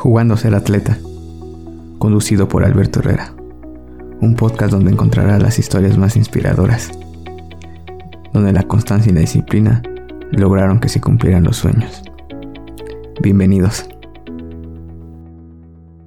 Jugando a ser atleta, conducido por Alberto Herrera, un podcast donde encontrarás las historias más inspiradoras, donde la constancia y la disciplina lograron que se cumplieran los sueños. Bienvenidos.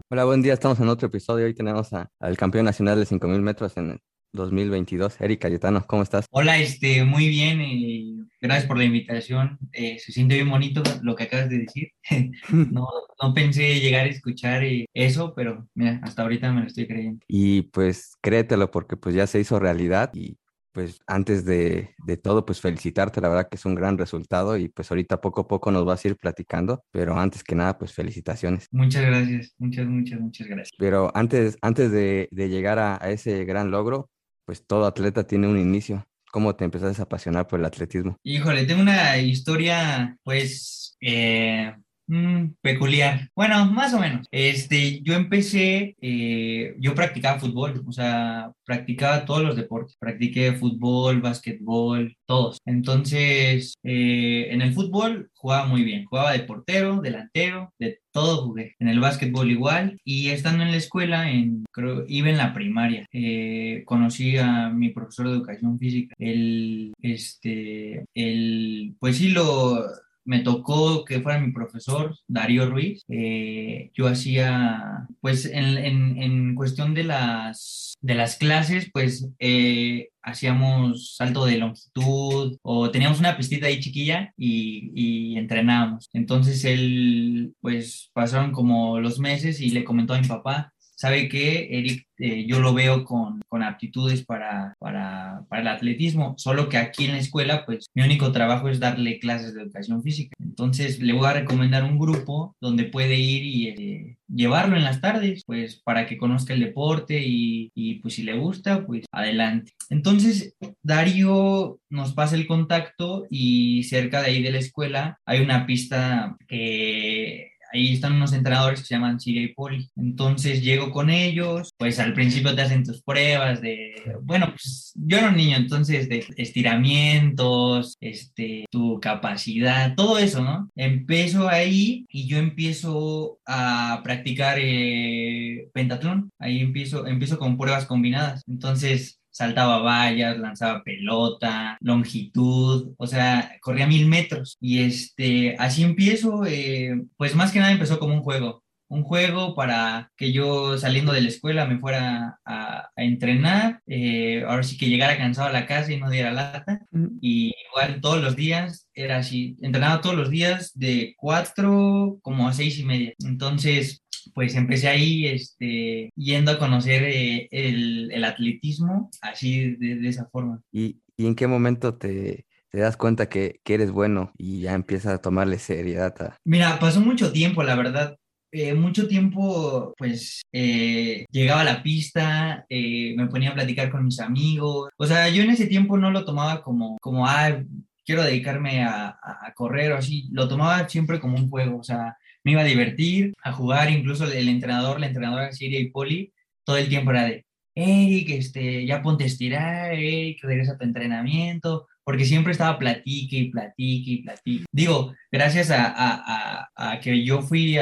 Hola, buen día. Estamos en otro episodio. Hoy tenemos al campeón nacional de 5000 metros en 2022, Eric Cayetano. ¿Cómo estás? Hola, este, muy bien. Eh, gracias por la invitación. Eh, se siente bien bonito lo que acabas de decir. no, no pensé llegar a escuchar eh, eso, pero mira, hasta ahorita me lo estoy creyendo. Y pues créetelo porque pues ya se hizo realidad y pues antes de, de, todo, pues felicitarte, la verdad que es un gran resultado y pues ahorita poco a poco nos vas a ir platicando, pero antes que nada, pues felicitaciones. Muchas gracias, muchas, muchas, muchas gracias. Pero antes, antes de, de llegar a, a, ese gran logro, pues todo atleta tiene un inicio. ¿Cómo te empezaste a apasionar por el atletismo? Híjole, tengo una historia, pues, eh, Mm, peculiar. Bueno, más o menos. Este, yo empecé, eh, yo practicaba fútbol, o sea, practicaba todos los deportes. Practiqué fútbol, básquetbol, todos. Entonces, eh, en el fútbol jugaba muy bien. Jugaba de portero, delantero, de todo jugué. En el básquetbol igual. Y estando en la escuela, en, creo, iba en la primaria. Eh, conocí a mi profesor de educación física. El, este, el, pues sí lo me tocó que fuera mi profesor, Darío Ruiz. Eh, yo hacía, pues en, en, en, cuestión de las, de las clases, pues eh, hacíamos salto de longitud o teníamos una pistita ahí chiquilla y, y, entrenábamos. Entonces él, pues pasaron como los meses y le comentó a mi papá, ¿sabe qué, Eric? Eh, yo lo veo con, con aptitudes para, para, para, el atletismo, solo que aquí en la escuela, pues mi único trabajo es darle clases de educación física. Entonces le voy a recomendar un grupo donde puede ir y eh, llevarlo en las tardes, pues para que conozca el deporte y, y pues si le gusta, pues adelante. Entonces Darío nos pasa el contacto y cerca de ahí de la escuela hay una pista que ahí están unos entrenadores que se llaman Siria y Poli. Entonces llego con ellos, pues al principio te hacen tus pruebas de, bueno, pues yo era un niño, entonces de estiramientos, este, tu capacidad, todo eso, ¿no? Empiezo ahí y yo empiezo a practicar eh. Ahí empiezo, empiezo con pruebas combinadas. Entonces, saltaba vallas, lanzaba pelota, longitud, o sea, corría mil metros. Y este, así empiezo, eh, pues más que nada empezó como un juego, un juego para que yo saliendo de la escuela me fuera a, a entrenar, eh, ahora sí que llegara cansado a la casa y no diera lata. Y igual todos los días era así, entrenaba todos los días de cuatro como a seis y media. Entonces, pues empecé ahí este, yendo a conocer eh, el, el, atletismo así de, de esa forma. ¿Y, ¿Y, en qué momento te, te das cuenta que, que, eres bueno y ya empiezas a tomarle seriedad? A... Mira, pasó mucho tiempo, la verdad. Eh, mucho tiempo, pues, eh, llegaba a la pista, eh, me ponía a platicar con mis amigos. O sea, yo en ese tiempo no lo tomaba como, como ah, quiero dedicarme a, a correr o así. Lo tomaba siempre como un juego. O sea, me iba a divertir, a jugar, incluso el entrenador, la entrenadora Siria y Poli, todo el tiempo era de, Eric, este, ya ponte a estirar, Eric, regresa a tu entrenamiento, porque siempre estaba platique y platique y platique. Digo, gracias a, a, a, que yo fui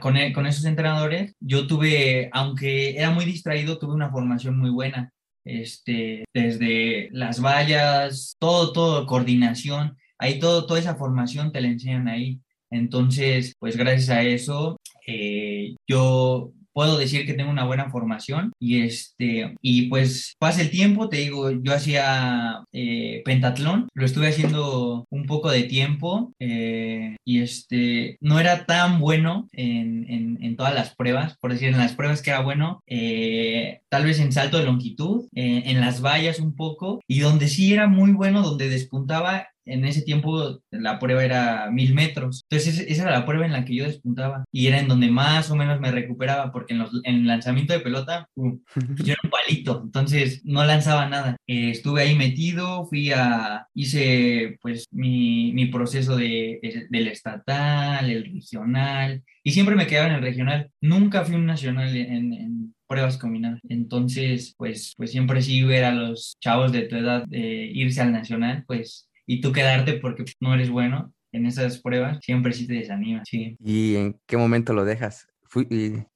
con, el, con esos entrenadores, yo tuve, aunque era muy distraído, tuve una formación muy buena. Este, desde las vallas, todo, todo, coordinación, ahí todo, toda esa formación te la enseñan ahí. Entonces, pues gracias a eso, eh, yo puedo decir que tengo una buena formación y este y pues pasa el tiempo te digo yo hacía eh, pentatlón lo estuve haciendo un poco de tiempo eh, y este no era tan bueno en, en, todas las pruebas por decir en las pruebas que era bueno tal vez en salto de longitud en las vallas un poco y donde sí era muy bueno donde despuntaba en ese tiempo la prueba era mil metros. Entonces esa era la prueba en la que yo despuntaba y era en donde más o menos me recuperaba porque en, los, en el lanzamiento de pelota uh, yo era un palito, entonces no lanzaba nada. Eh, estuve ahí metido, fui a, hice pues mi, mi proceso de, del estatal, el regional y siempre me quedaba en el regional. Nunca fui un nacional en, en pruebas combinadas. Entonces, pues, pues siempre sí ver a los chavos de tu edad de irse al nacional, pues y tú quedarte porque no eres bueno, en esas pruebas, siempre sí te desanima, sí. ¿Y en qué momento lo dejas? Fui,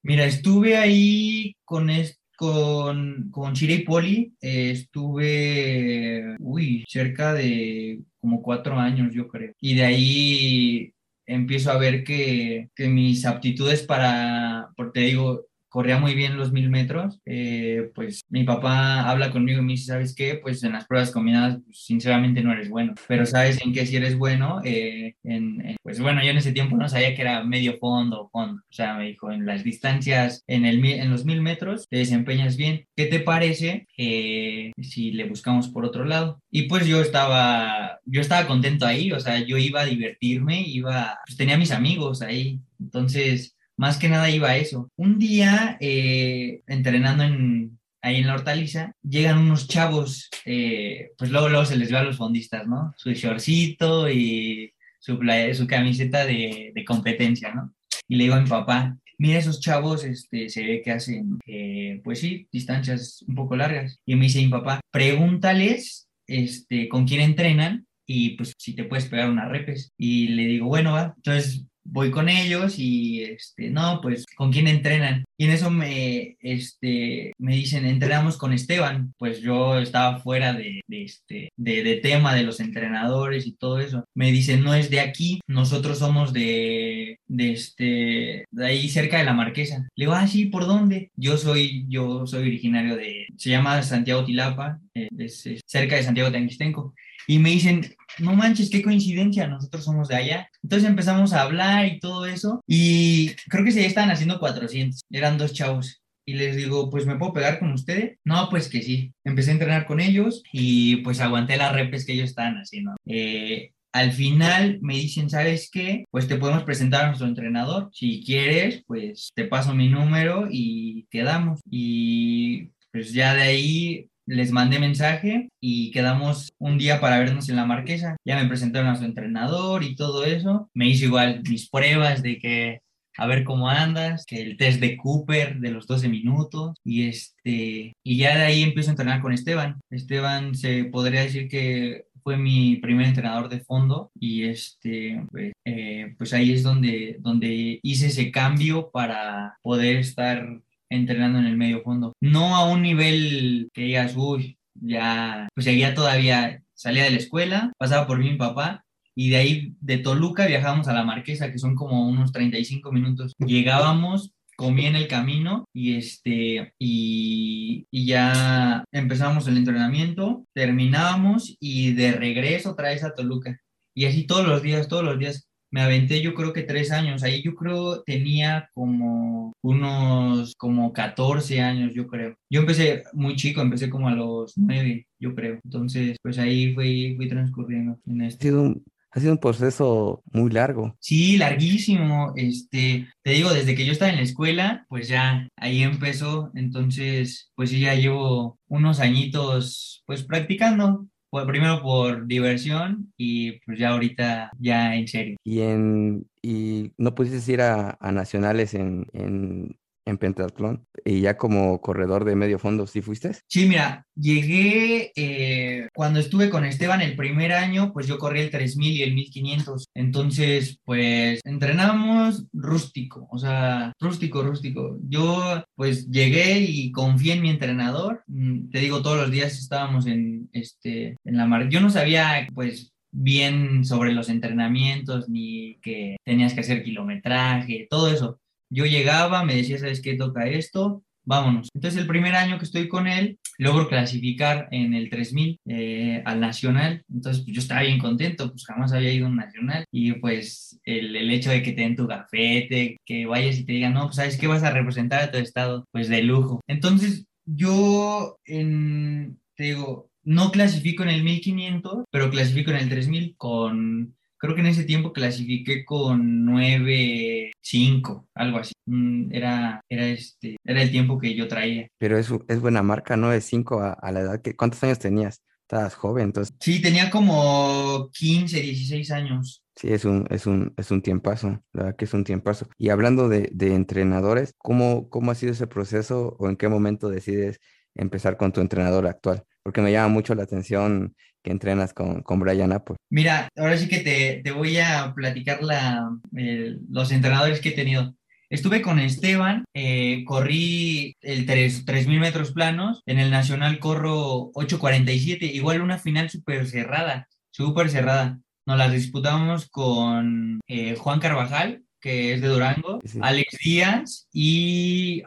Mira, estuve ahí con esto con, con Chile y Poli eh, estuve, uy, cerca de como cuatro años, yo creo. Y de ahí empiezo a ver que, que mis aptitudes para, porque te digo, corría muy bien los mil metros, eh, pues mi papá habla conmigo y me dice, ¿sabes qué? Pues en las pruebas combinadas, pues, sinceramente no eres bueno, pero sabes en qué si eres bueno, eh, en, pues bueno, yo en ese tiempo no sabía que era medio fondo o fondo, o sea, me dijo, en las distancias, en, el, en los mil metros, te desempeñas bien, ¿qué te parece eh, si le buscamos por otro lado? Y pues yo estaba, yo estaba contento ahí, o sea, yo iba a divertirme, iba, pues tenía mis amigos ahí, entonces más que nada iba a eso. Un día, eh, entrenando en, ahí en la hortaliza, llegan unos chavos, eh, pues luego, luego se les ve a los fondistas, ¿no? Su shortcito y su, camiseta de, de, competencia, ¿no? Y le digo a mi papá, mira esos chavos, este, se ve que hacen, eh, pues sí, distancias un poco largas. Y me dice mi papá, pregúntales, este, con quién entrenan y pues si te puedes pegar unas repes. Y le digo, bueno, va. Entonces voy con ellos y, este, no, pues, ¿con quién entrenan? Y en eso me, este, me dicen, entrenamos con Esteban. Pues yo estaba fuera de, este, de, tema de los entrenadores y todo eso. Me dicen, no es de aquí, nosotros somos de, de, este, de ahí cerca de la Marquesa. Le digo, ah, sí, ¿por dónde? Yo soy, yo soy originario de, se llama Santiago Tilapa, eh, es, cerca de Santiago Tanquistenco. Y me dicen, no manches, qué coincidencia, nosotros somos de allá. Entonces empezamos a hablar y todo eso. Y creo que se estaban haciendo 400, eran dos chavos. Y les digo, pues me puedo pegar con ustedes. No, pues que sí. Empecé a entrenar con ellos y pues aguanté las repes que ellos estaban haciendo. Eh, al final me dicen, ¿sabes qué? Pues te podemos presentar a nuestro entrenador. Si quieres, pues te paso mi número y quedamos. Y pues ya de ahí les mandé mensaje y quedamos un día para vernos en la marquesa. Ya me presentaron a su entrenador y todo eso. Me hizo igual mis pruebas de que a ver cómo andas, que el test de Cooper de los 12 minutos y este y ya de ahí empiezo a entrenar con Esteban. Esteban se podría decir que fue mi primer entrenador de fondo y este pues, eh, pues ahí es donde donde hice ese cambio para poder estar entrenando en el medio fondo. No a un nivel que digas, uy, ya, pues seguía todavía, salía de la escuela, pasaba por mi papá y de ahí de Toluca viajábamos a la Marquesa, que son como unos 35 minutos. Llegábamos, comí en el camino y este y, y ya empezábamos el entrenamiento, terminábamos y de regreso otra a Toluca. Y así todos los días, todos los días me aventé yo creo que tres años. Ahí yo creo tenía como unos, como 14 años, yo creo. Yo empecé muy chico, empecé como a los nueve, yo creo. Entonces, pues ahí fui, fui transcurriendo en este. Ha sido un, ha sido un proceso muy largo. Sí, larguísimo. Este, te digo, desde que yo estaba en la escuela, pues ya ahí empezó. Entonces, pues sí, ya llevo unos añitos, pues practicando primero por diversión y pues ya ahorita ya en serio. ¿Y, en, y no pudiste ir a, a nacionales en, en, en pentatlón y ya como corredor de medio fondo, ¿sí fuiste? Sí, mira, llegué eh, cuando estuve con Esteban el primer año, pues yo corrí el 3000 y el 1500. Entonces, pues entrenamos rústico, o sea, rústico, rústico. Yo pues llegué y confié en mi entrenador. Mm, te digo, todos los días estábamos en, este, en la mar. Yo no sabía, pues, bien sobre los entrenamientos, ni que tenías que hacer kilometraje, todo eso. Yo llegaba, me decía, ¿sabes qué? Toca esto, vámonos. Entonces el primer año que estoy con él, logro clasificar en el 3000 eh, al nacional. Entonces pues, yo estaba bien contento, pues jamás había ido a un nacional. Y pues el, el, hecho de que te den tu gafete, que vayas y te digan, no, pues sabes qué vas a representar a tu estado, pues de lujo. Entonces yo, en, te digo, no clasifico en el 1500, pero clasifico en el 3000 con creo que en ese tiempo clasifiqué con 9, 5, algo así. Mm, era, era, este, era el tiempo que yo traía. Pero es, es buena marca, ¿no? Es 5 a, a, la edad que... ¿Cuántos años tenías? Estabas joven, entonces. Sí, tenía como 15, 16 años. Sí, es un, es un, es un tiempazo, la verdad que es un tiempazo. Y hablando de, de entrenadores, ¿cómo, ¿cómo ha sido ese proceso o en qué momento decides empezar con tu entrenador actual? Porque me llama mucho la atención que entrenas con, con Brian Apple. Mira, ahora sí que te, te voy a platicar la, los entrenadores que he tenido. Estuve con Esteban, eh, corrí el 3.000 metros planos, en el Nacional corro 8.47, igual una final súper cerrada, súper cerrada. Nos la disputamos con eh, Juan Carvajal, que es de Durango, Alex Díaz y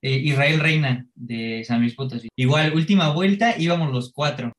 eh, Israel Reina de San Luis Potosí. Igual, última vuelta, íbamos los cuatro.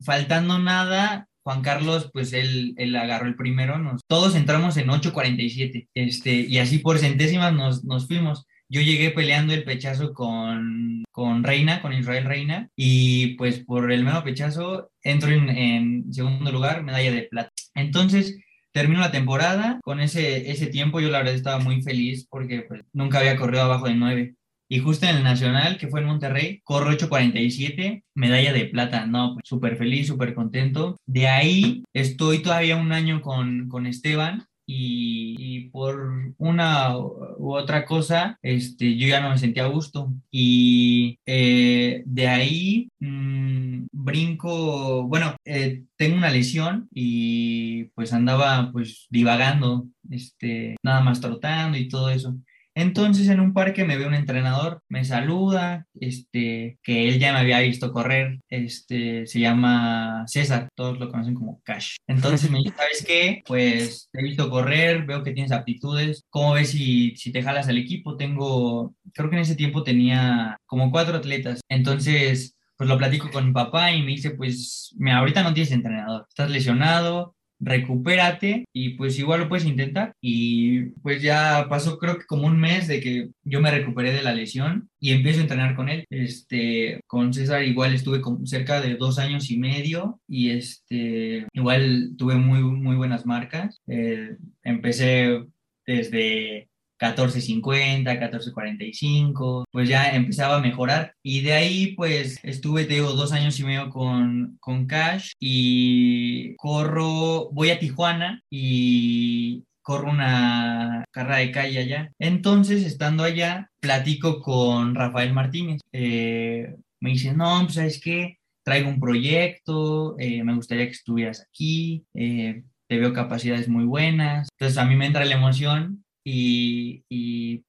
faltando nada, Juan Carlos, pues él, él agarró el primero, nos, todos entramos en 8.47, este, y así por centésimas nos, nos fuimos. Yo llegué peleando el pechazo con, con Reina, con Israel Reina, y pues por el menos pechazo entro en, en segundo lugar, medalla de plata. Entonces, termino la temporada con ese, ese tiempo, yo la verdad estaba muy feliz porque pues, nunca había corrido abajo de 9. Y justo en el Nacional, que fue en Monterrey, corro 8.47, medalla de plata. No, pues súper feliz, súper contento. De ahí estoy todavía un año con, con Esteban y, por una u otra cosa, este, yo ya no me sentía a gusto. Y eh, de ahí mmm, brinco, bueno, eh, tengo una lesión y pues andaba pues divagando, este, nada más trotando y todo eso. Entonces en un parque me ve un entrenador, me saluda, este, que él ya me había visto correr, este, se llama César, todos lo conocen como Cash. Entonces me dice, ¿sabes qué? Pues te he visto correr, veo que tienes aptitudes, ¿cómo ves si, si te jalas al equipo? Tengo, creo que en ese tiempo tenía como cuatro atletas, entonces pues lo platico con mi papá y me dice, pues me, ahorita no tienes entrenador, estás lesionado, recupérate y pues igual lo puedes intentar. Y pues ya pasó creo que como un mes de que yo me recuperé de la lesión y empiezo a entrenar con él. Este, con César igual estuve con cerca de dos años y medio y este, igual tuve muy, muy buenas marcas. Eh, empecé desde 14.50, 14.45, pues ya empezaba a mejorar. Y de ahí, pues estuve, te dos años y medio con, con Cash y corro, voy a Tijuana y corro una carrera de calle allá. Entonces, estando allá, platico con Rafael Martínez. Eh, me dice, no, pues sabes qué, traigo un proyecto, eh, me gustaría que estuvieras aquí, eh, te veo capacidades muy buenas. Entonces, a mí me entra la emoción y,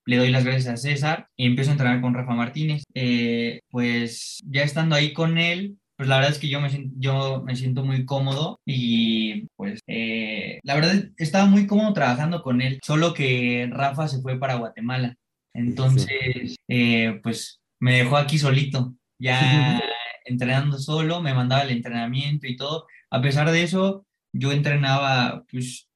le doy las gracias a César y empiezo a entrenar con Rafa Martínez. Eh, pues ya estando ahí con él, pues la verdad es que yo me, yo me siento muy cómodo y pues eh, la verdad estaba muy cómodo trabajando con él, solo que Rafa se fue para Guatemala. Entonces, eh, pues me dejó aquí solito, ya entrenando solo, me mandaba el entrenamiento y todo. A pesar de eso, yo entrenaba pues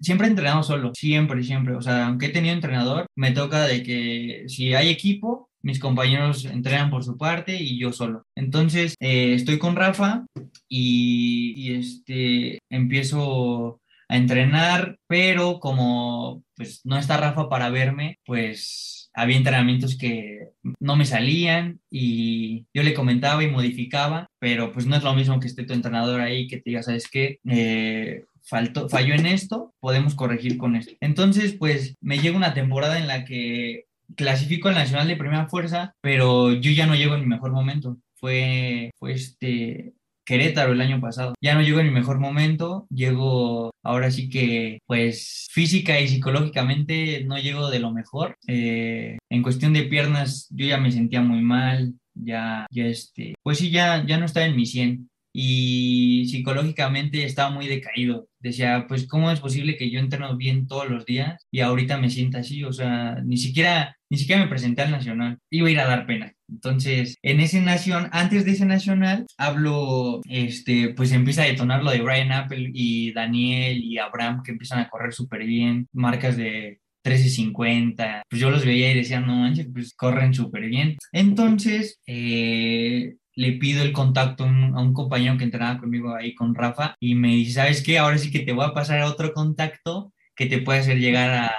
siempre he entrenado solo, siempre, siempre. O sea, aunque he tenido entrenador, me toca de que si hay equipo, mis compañeros entrenan por su parte y yo solo. Entonces, eh, estoy con Rafa y, y, este, empiezo a entrenar, pero como pues no está Rafa para verme, pues había entrenamientos que no me salían y yo le comentaba y modificaba, pero pues no es lo mismo que esté tu entrenador ahí que te diga, ¿sabes qué? Eh, faltó, falló en esto, podemos corregir con esto. Entonces, pues me llega una temporada en la que clasifico al Nacional de Primera Fuerza, pero yo ya no llego en mi mejor momento. Fue, fue este Querétaro el año pasado. Ya no llego en mi mejor momento, llego ahora sí que pues física y psicológicamente no llego de lo mejor. Eh, en cuestión de piernas yo ya me sentía muy mal, ya, ya este, pues sí, ya, ya no estaba en mi 100 y psicológicamente estaba muy decaído. Decía, pues, ¿cómo es posible que yo entreno bien todos los días y ahorita me sienta así? O sea, ni siquiera, ni siquiera me presenté al nacional. Iba a ir a dar pena. Entonces, en ese nación, antes de ese nacional, hablo, este, pues empieza a detonar lo de Brian Apple y Daniel y Abraham que empiezan a correr súper bien, marcas de 13.50, pues yo los veía y decía, no manches, pues corren súper bien. Entonces, eh, le pido el contacto a un, compañero que entrenaba conmigo ahí con Rafa y me dice, ¿sabes qué? Ahora sí que te voy a pasar a otro contacto que te puede hacer llegar a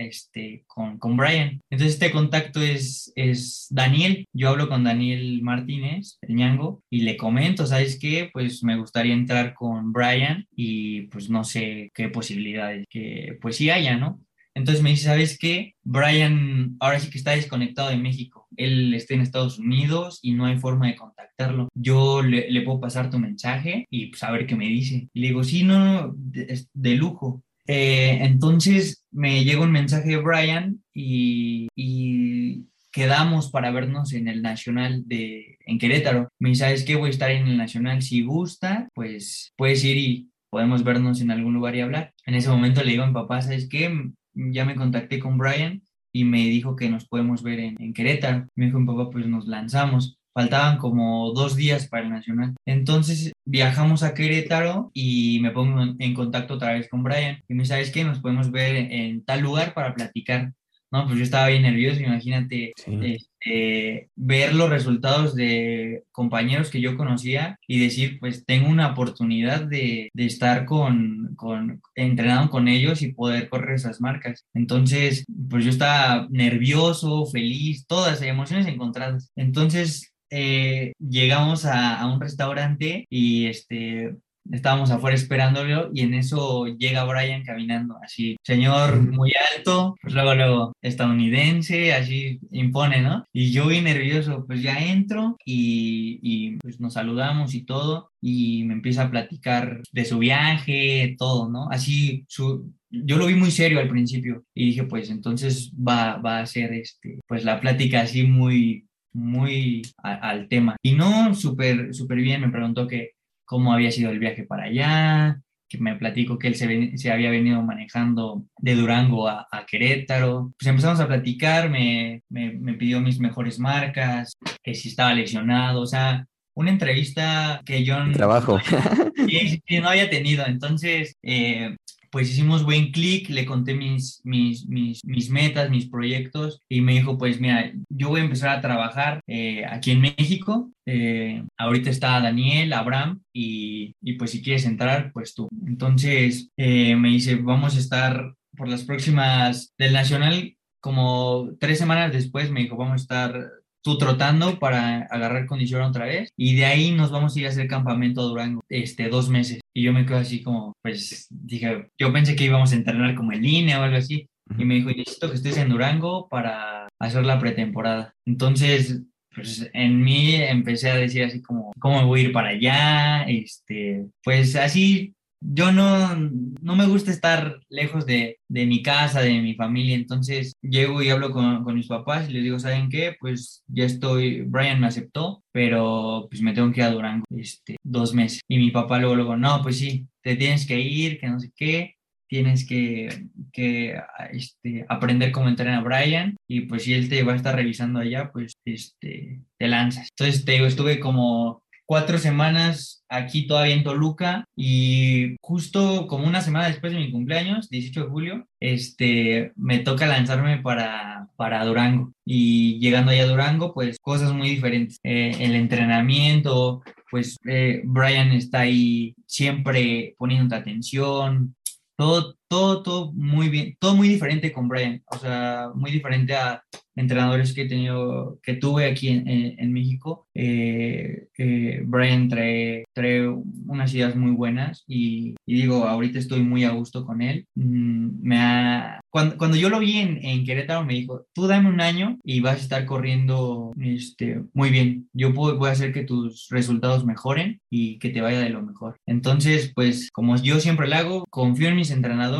este con, Brian. Entonces este contacto es, es Daniel. Yo hablo con Daniel Martínez, el ñango, y le comento, ¿sabes qué? Pues me gustaría entrar con Brian y pues no sé qué posibilidades que pues sí haya, ¿no? Entonces me dice, ¿sabes qué? Brian ahora sí que está desconectado de México. Él está en Estados Unidos y no hay forma de contactarlo. Yo le, puedo pasar tu mensaje y pues a ver qué me dice. Y le digo, sí, no, de, de lujo. Eh, entonces me llega un mensaje de Brian y, y, quedamos para vernos en el Nacional de en Querétaro. Me dice, ¿sabes qué? Voy a estar en el Nacional. Si gusta, pues puedes ir y podemos vernos en algún lugar y hablar. En ese momento le digo a mi papá, ¿sabes qué? Ya me contacté con Brian y me dijo que nos podemos ver en, en Querétaro. Me dijo mi papá, pues nos lanzamos. Faltaban como dos días para el Nacional. Entonces viajamos a Querétaro y me pongo en contacto otra vez con Brian. Y me dice, ¿sabes qué? Nos podemos ver en tal lugar para platicar. No, pues yo estaba bien nervioso, imagínate este, ver los resultados de compañeros que yo conocía y decir, pues tengo una oportunidad de, de estar con, con, entrenado con ellos y poder correr esas marcas. Entonces, pues yo estaba nervioso, feliz, todas emociones encontradas. Entonces, eh, llegamos a, a, un restaurante y este, estábamos afuera esperándolo y en eso llega Brian caminando así, señor muy alto, pues luego, luego estadounidense, así impone, ¿no? Y yo vi nervioso, pues ya entro y, y pues nos saludamos y todo y me empieza a platicar de su viaje, todo, ¿no? Así su, yo lo vi muy serio al principio y dije, pues entonces va, va a ser este, pues la plática así muy, muy al tema. Y no, súper, súper bien, me preguntó que cómo había sido el viaje para allá, que me platico que él se, se había venido manejando de Durango a, Querétaro. Pues empezamos a platicar, me, me, me, pidió mis mejores marcas, que si estaba lesionado, o sea, una entrevista que yo... Trabajo. no había tenido. Entonces, eh, pues hicimos buen clic, le conté mis, mis, mis, mis, metas, mis proyectos y me dijo, pues mira, yo voy a empezar a trabajar eh, aquí en México. Eh, ahorita está Daniel, Abraham y, y, pues si quieres entrar, pues tú. Entonces eh, me dice, vamos a estar por las próximas del Nacional, como tres semanas después me dijo, vamos a estar tú trotando para agarrar condición otra vez y de ahí nos vamos a ir a hacer campamento a Durango, este, dos meses. Y yo me quedo así como, pues dije, yo pensé que íbamos a entrenar como en línea o algo así. Y me dijo, necesito que estés en Durango para hacer la pretemporada. Entonces, pues en mí empecé a decir así como, ¿cómo me voy a ir para allá? Este, pues así yo no, no me gusta estar lejos de, de, mi casa, de mi familia, entonces llego y hablo con, con, mis papás y les digo, ¿saben qué? Pues ya estoy, Brian me aceptó, pero pues me tengo que ir a Durango este, dos meses. Y mi papá luego, luego, no, pues sí, te tienes que ir, que no sé qué, tienes que, que este, aprender cómo entrenar a Brian y pues si él te va a estar revisando allá, pues este, te lanzas. Entonces te digo, estuve como cuatro semanas aquí todavía en Toluca y justo como una semana después de mi cumpleaños, 18 de julio, este, me toca lanzarme para, para Durango. Y llegando allá a Durango, pues cosas muy diferentes. Eh, el entrenamiento, pues eh, Brian está ahí siempre poniendo atención, todo, todo, todo muy bien, todo muy diferente con Brian, o sea, muy diferente a entrenadores que he tenido, que tuve aquí en, en, México. Eh, eh, Brian trae, trae, unas ideas muy buenas y, y, digo, ahorita estoy muy a gusto con él. Mm, me ha, cuando, cuando, yo lo vi en, en, Querétaro, me dijo, tú dame un año y vas a estar corriendo este, muy bien. Yo puedo, voy a hacer que tus resultados mejoren y que te vaya de lo mejor. Entonces, pues, como yo siempre lo hago, confío en mis entrenadores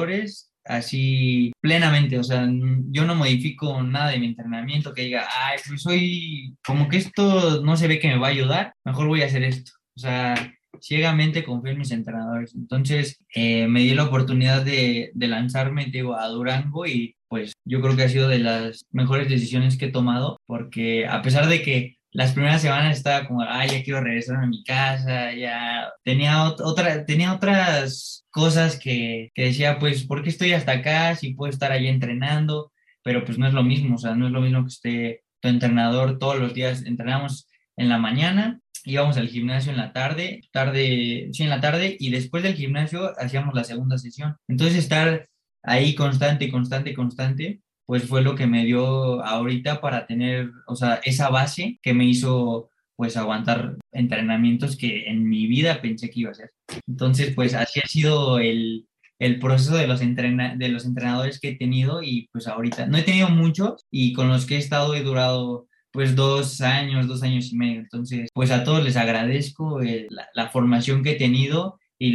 así plenamente, o sea, yo no modifico nada de mi entrenamiento que diga, ay, pues soy, como que esto no se ve que me va a ayudar, mejor voy a hacer esto. O sea, ciegamente confío en mis entrenadores. Entonces, eh, me di la oportunidad de, de lanzarme, digo, a Durango y pues yo creo que ha sido de las mejores decisiones que he tomado, porque a pesar de que las primeras semanas estaba como, ay, ya quiero regresar a mi casa, ya tenía, otra, tenía otras cosas que, que, decía, pues, ¿por qué estoy hasta acá si puedo estar ahí entrenando? Pero pues no es lo mismo, o sea, no es lo mismo que esté tu entrenador todos los días, entrenamos en la mañana, íbamos al gimnasio en la tarde, tarde, sí, en la tarde, y después del gimnasio hacíamos la segunda sesión. Entonces estar ahí constante, constante, constante, pues fue lo que me dio ahorita para tener, o sea, esa base que me hizo pues aguantar entrenamientos que en mi vida pensé que iba a ser. Entonces, pues así ha sido el, el proceso de los, de los entrenadores que he tenido y pues ahorita no he tenido muchos y con los que he estado he durado pues dos años, dos años y medio. Entonces, pues a todos les agradezco eh, la, formación que he tenido y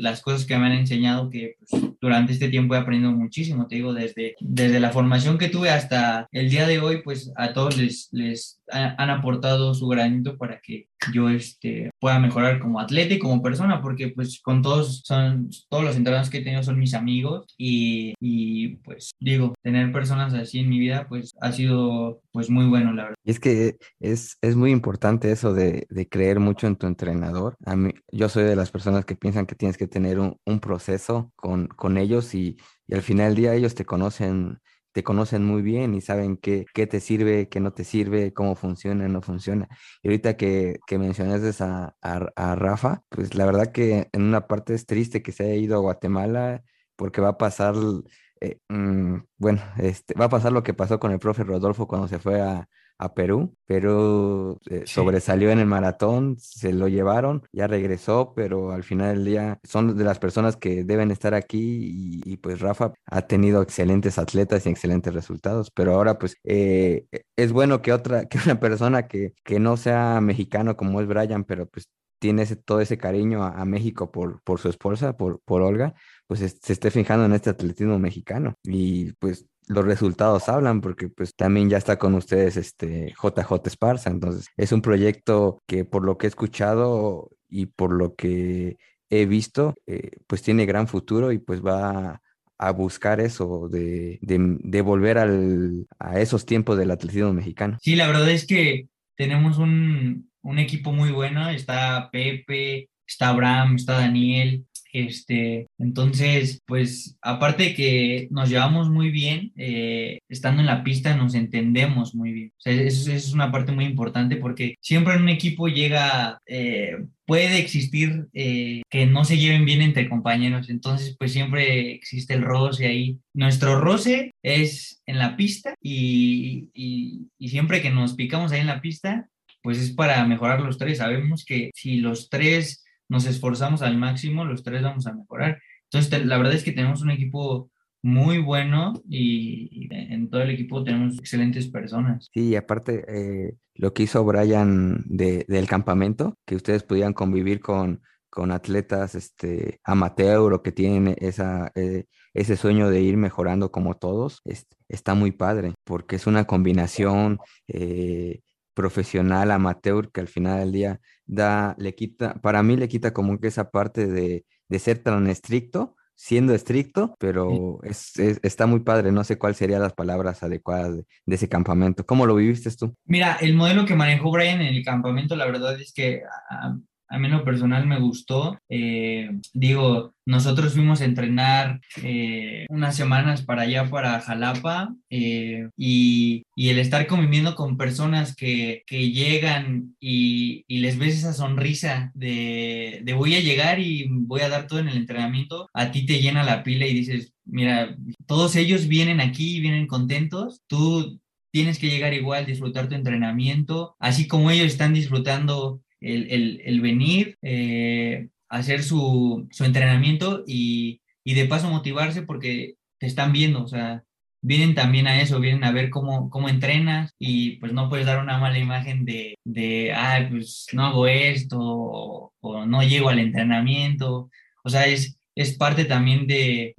las cosas que me han enseñado que pues, durante este tiempo he aprendido muchísimo, te digo, desde, desde la formación que tuve hasta el día de hoy, pues a todos les, les han aportado su granito para que yo este, pueda mejorar como atleta y como persona, porque pues con todos son, todos los entrenadores que he tenido son mis amigos y, y, pues digo, tener personas así en mi vida pues ha sido pues muy bueno, la verdad. Y es que es, es muy importante eso de, de, creer mucho en tu entrenador. A mí, yo soy de las personas que piensan que tienes que tener un, un proceso con, con ellos y, y al final del día ellos te conocen te conocen muy bien y saben qué, qué te sirve, qué no te sirve, cómo funciona, no funciona. Y ahorita que, que mencionas a, a, Rafa, pues la verdad que en una parte es triste que se haya ido a Guatemala porque va a pasar, eh, mm, bueno, este, va a pasar lo que pasó con el profe Rodolfo cuando se fue a, a Perú, pero eh, sobresalió en el maratón, se lo llevaron, ya regresó, pero al final del día son de las personas que deben estar aquí y, pues Rafa ha tenido excelentes atletas y excelentes resultados, pero ahora pues eh, es bueno que otra, que una persona que, que no sea mexicano como es Brian, pero pues tiene ese, todo ese cariño a, México por, por su esposa, por, por Olga, pues se esté fijando en este atletismo mexicano. Y pues los resultados hablan porque pues también ya está con ustedes este JJ Esparza, entonces es un proyecto que por lo que he escuchado y por lo que he visto, eh, pues tiene gran futuro y pues va a buscar eso, de, de, volver al, a esos tiempos del atletismo mexicano. Sí, la verdad es que tenemos un, un equipo muy bueno, está Pepe, está Abraham, está Daniel, este, entonces, pues aparte de que nos llevamos muy bien, eh, estando en la pista nos entendemos muy bien. O eso, es una parte muy importante porque siempre en un equipo llega, eh, puede existir eh, que no se lleven bien entre compañeros. Entonces, pues siempre existe el roce ahí. Nuestro roce es en la pista y siempre que nos picamos ahí en la pista, pues es para mejorar los tres. Sabemos que si los tres nos esforzamos al máximo, los tres vamos a mejorar. Entonces, la verdad es que tenemos un equipo muy bueno y en todo el equipo tenemos excelentes personas. Sí, y aparte eh, lo que hizo Brian del campamento, que ustedes pudieran convivir con, con atletas este, amateur o que tienen esa, eh, ese sueño de ir mejorando como todos, está muy padre, porque es una combinación eh, profesional, amateur, que al final del día da, le quita, para mí le quita como que esa parte de, de ser tan estricto, siendo estricto, pero es, está muy padre. No sé cuáles serían las palabras adecuadas de, de, ese campamento. ¿Cómo lo viviste tú? Mira, el modelo que manejó Brian en el campamento, la verdad es que a mí lo personal me gustó. Eh, digo, nosotros fuimos a entrenar eh, unas semanas para allá, para Jalapa, eh, y, y, el estar conviviendo con personas que, que llegan y, y, les ves esa sonrisa de, de voy a llegar y voy a dar todo en el entrenamiento, a ti te llena la pila y dices, mira, todos ellos vienen aquí, vienen contentos, tú tienes que llegar igual, disfrutar tu entrenamiento, así como ellos están disfrutando el, venir, eh, hacer su, entrenamiento y, de paso motivarse porque te están viendo, o sea, vienen también a eso, vienen a ver cómo, cómo entrenas y pues no puedes dar una mala imagen de, de ah, pues no hago esto o, no llego al entrenamiento. O sea, es, es parte también de,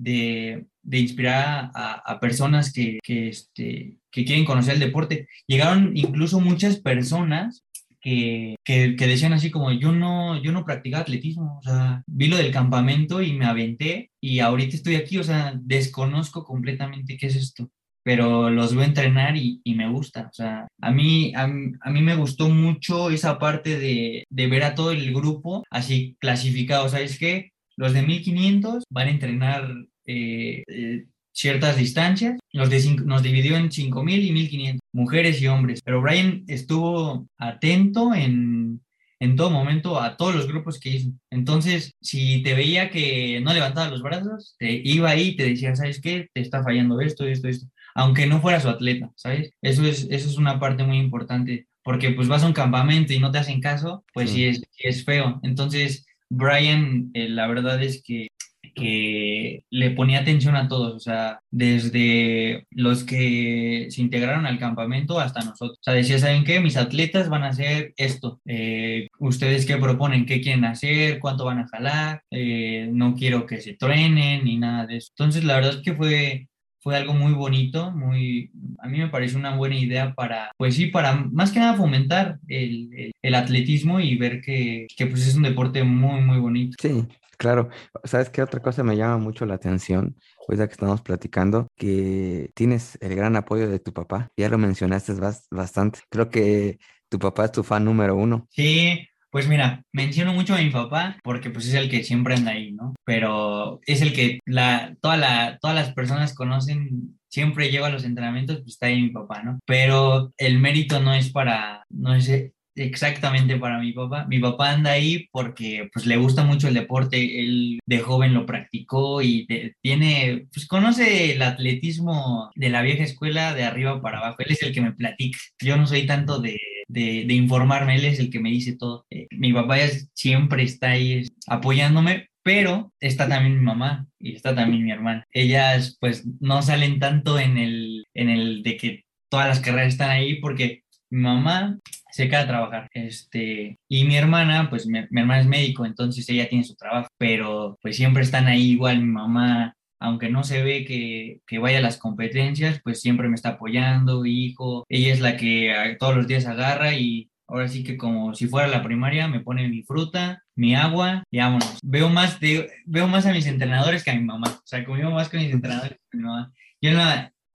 inspirar a, personas que, que, este, que quieren conocer el deporte. Llegaron incluso muchas personas que, que, decían así como yo no, yo no practicaba atletismo, o sea, vi lo del campamento y me aventé y ahorita estoy aquí, o sea, desconozco completamente qué es esto, pero los veo entrenar y, y me gusta, o sea, a mí, a, mí me gustó mucho esa parte de, de ver a todo el grupo así clasificado, ¿sabes qué? Los de 1500 van a entrenar eh, eh, ciertas distancias, nos, nos dividió en 5.000 y 1.500, mujeres y hombres, pero Brian estuvo atento en, en todo momento a todos los grupos que hizo. Entonces, si te veía que no levantaba los brazos, te iba ahí y te decía, ¿sabes qué? Te está fallando esto, esto, esto. Aunque no fuera su atleta, ¿sabes? Eso es, eso es una parte muy importante, porque pues vas a un campamento y no te hacen caso, pues sí, es, es feo. Entonces, Brian, eh, la verdad es que que le ponía atención a todos, o sea, desde los que se integraron al campamento hasta nosotros. O sea, decía, ¿saben qué? Mis atletas van a hacer esto. Eh, ¿Ustedes qué proponen? ¿Qué quieren hacer? ¿Cuánto van a jalar? Eh, no quiero que se truenen ni nada de eso. Entonces, la verdad es que fue fue algo muy bonito, muy, a mí me parece una buena idea para, pues sí, para más que nada fomentar el, el, atletismo y ver que, que, pues es un deporte muy, muy bonito. Sí, claro. ¿Sabes qué otra cosa me llama mucho la atención? Ya que estamos platicando, que tienes el gran apoyo de tu papá. Ya lo mencionaste bastante. Creo que tu papá es tu fan número uno. Sí, pues mira, menciono mucho a mi papá porque pues es el que siempre anda ahí, ¿no? Pero es el que la, toda la, todas las personas conocen, siempre lleva a los entrenamientos, pues está ahí mi papá, ¿no? Pero el mérito no es para, no es exactamente para mi papá. Mi papá anda ahí porque pues le gusta mucho el deporte, él de joven lo practicó y tiene, pues conoce el atletismo de la vieja escuela de arriba para abajo, él es el que me platica. Yo no soy tanto de de, informarme, él es el que me dice todo. Eh, mi papá siempre está ahí apoyándome, pero está también mi mamá y está también mi hermana. Ellas pues no salen tanto en el, en el de que todas las carreras están ahí porque mi mamá se queda a trabajar. Este, y mi hermana, pues mi, hermana es médico, entonces ella tiene su trabajo, pero pues siempre están ahí igual mi mamá, aunque no se ve que, que, vaya a las competencias, pues siempre me está apoyando, hijo. Ella es la que todos los días agarra y ahora sí que como si fuera la primaria, me pone mi fruta, mi agua y vámonos. Veo más, de, veo más a mis entrenadores que a mi mamá. O sea, conmigo más con mis entrenadores que mi mamá. Yo no,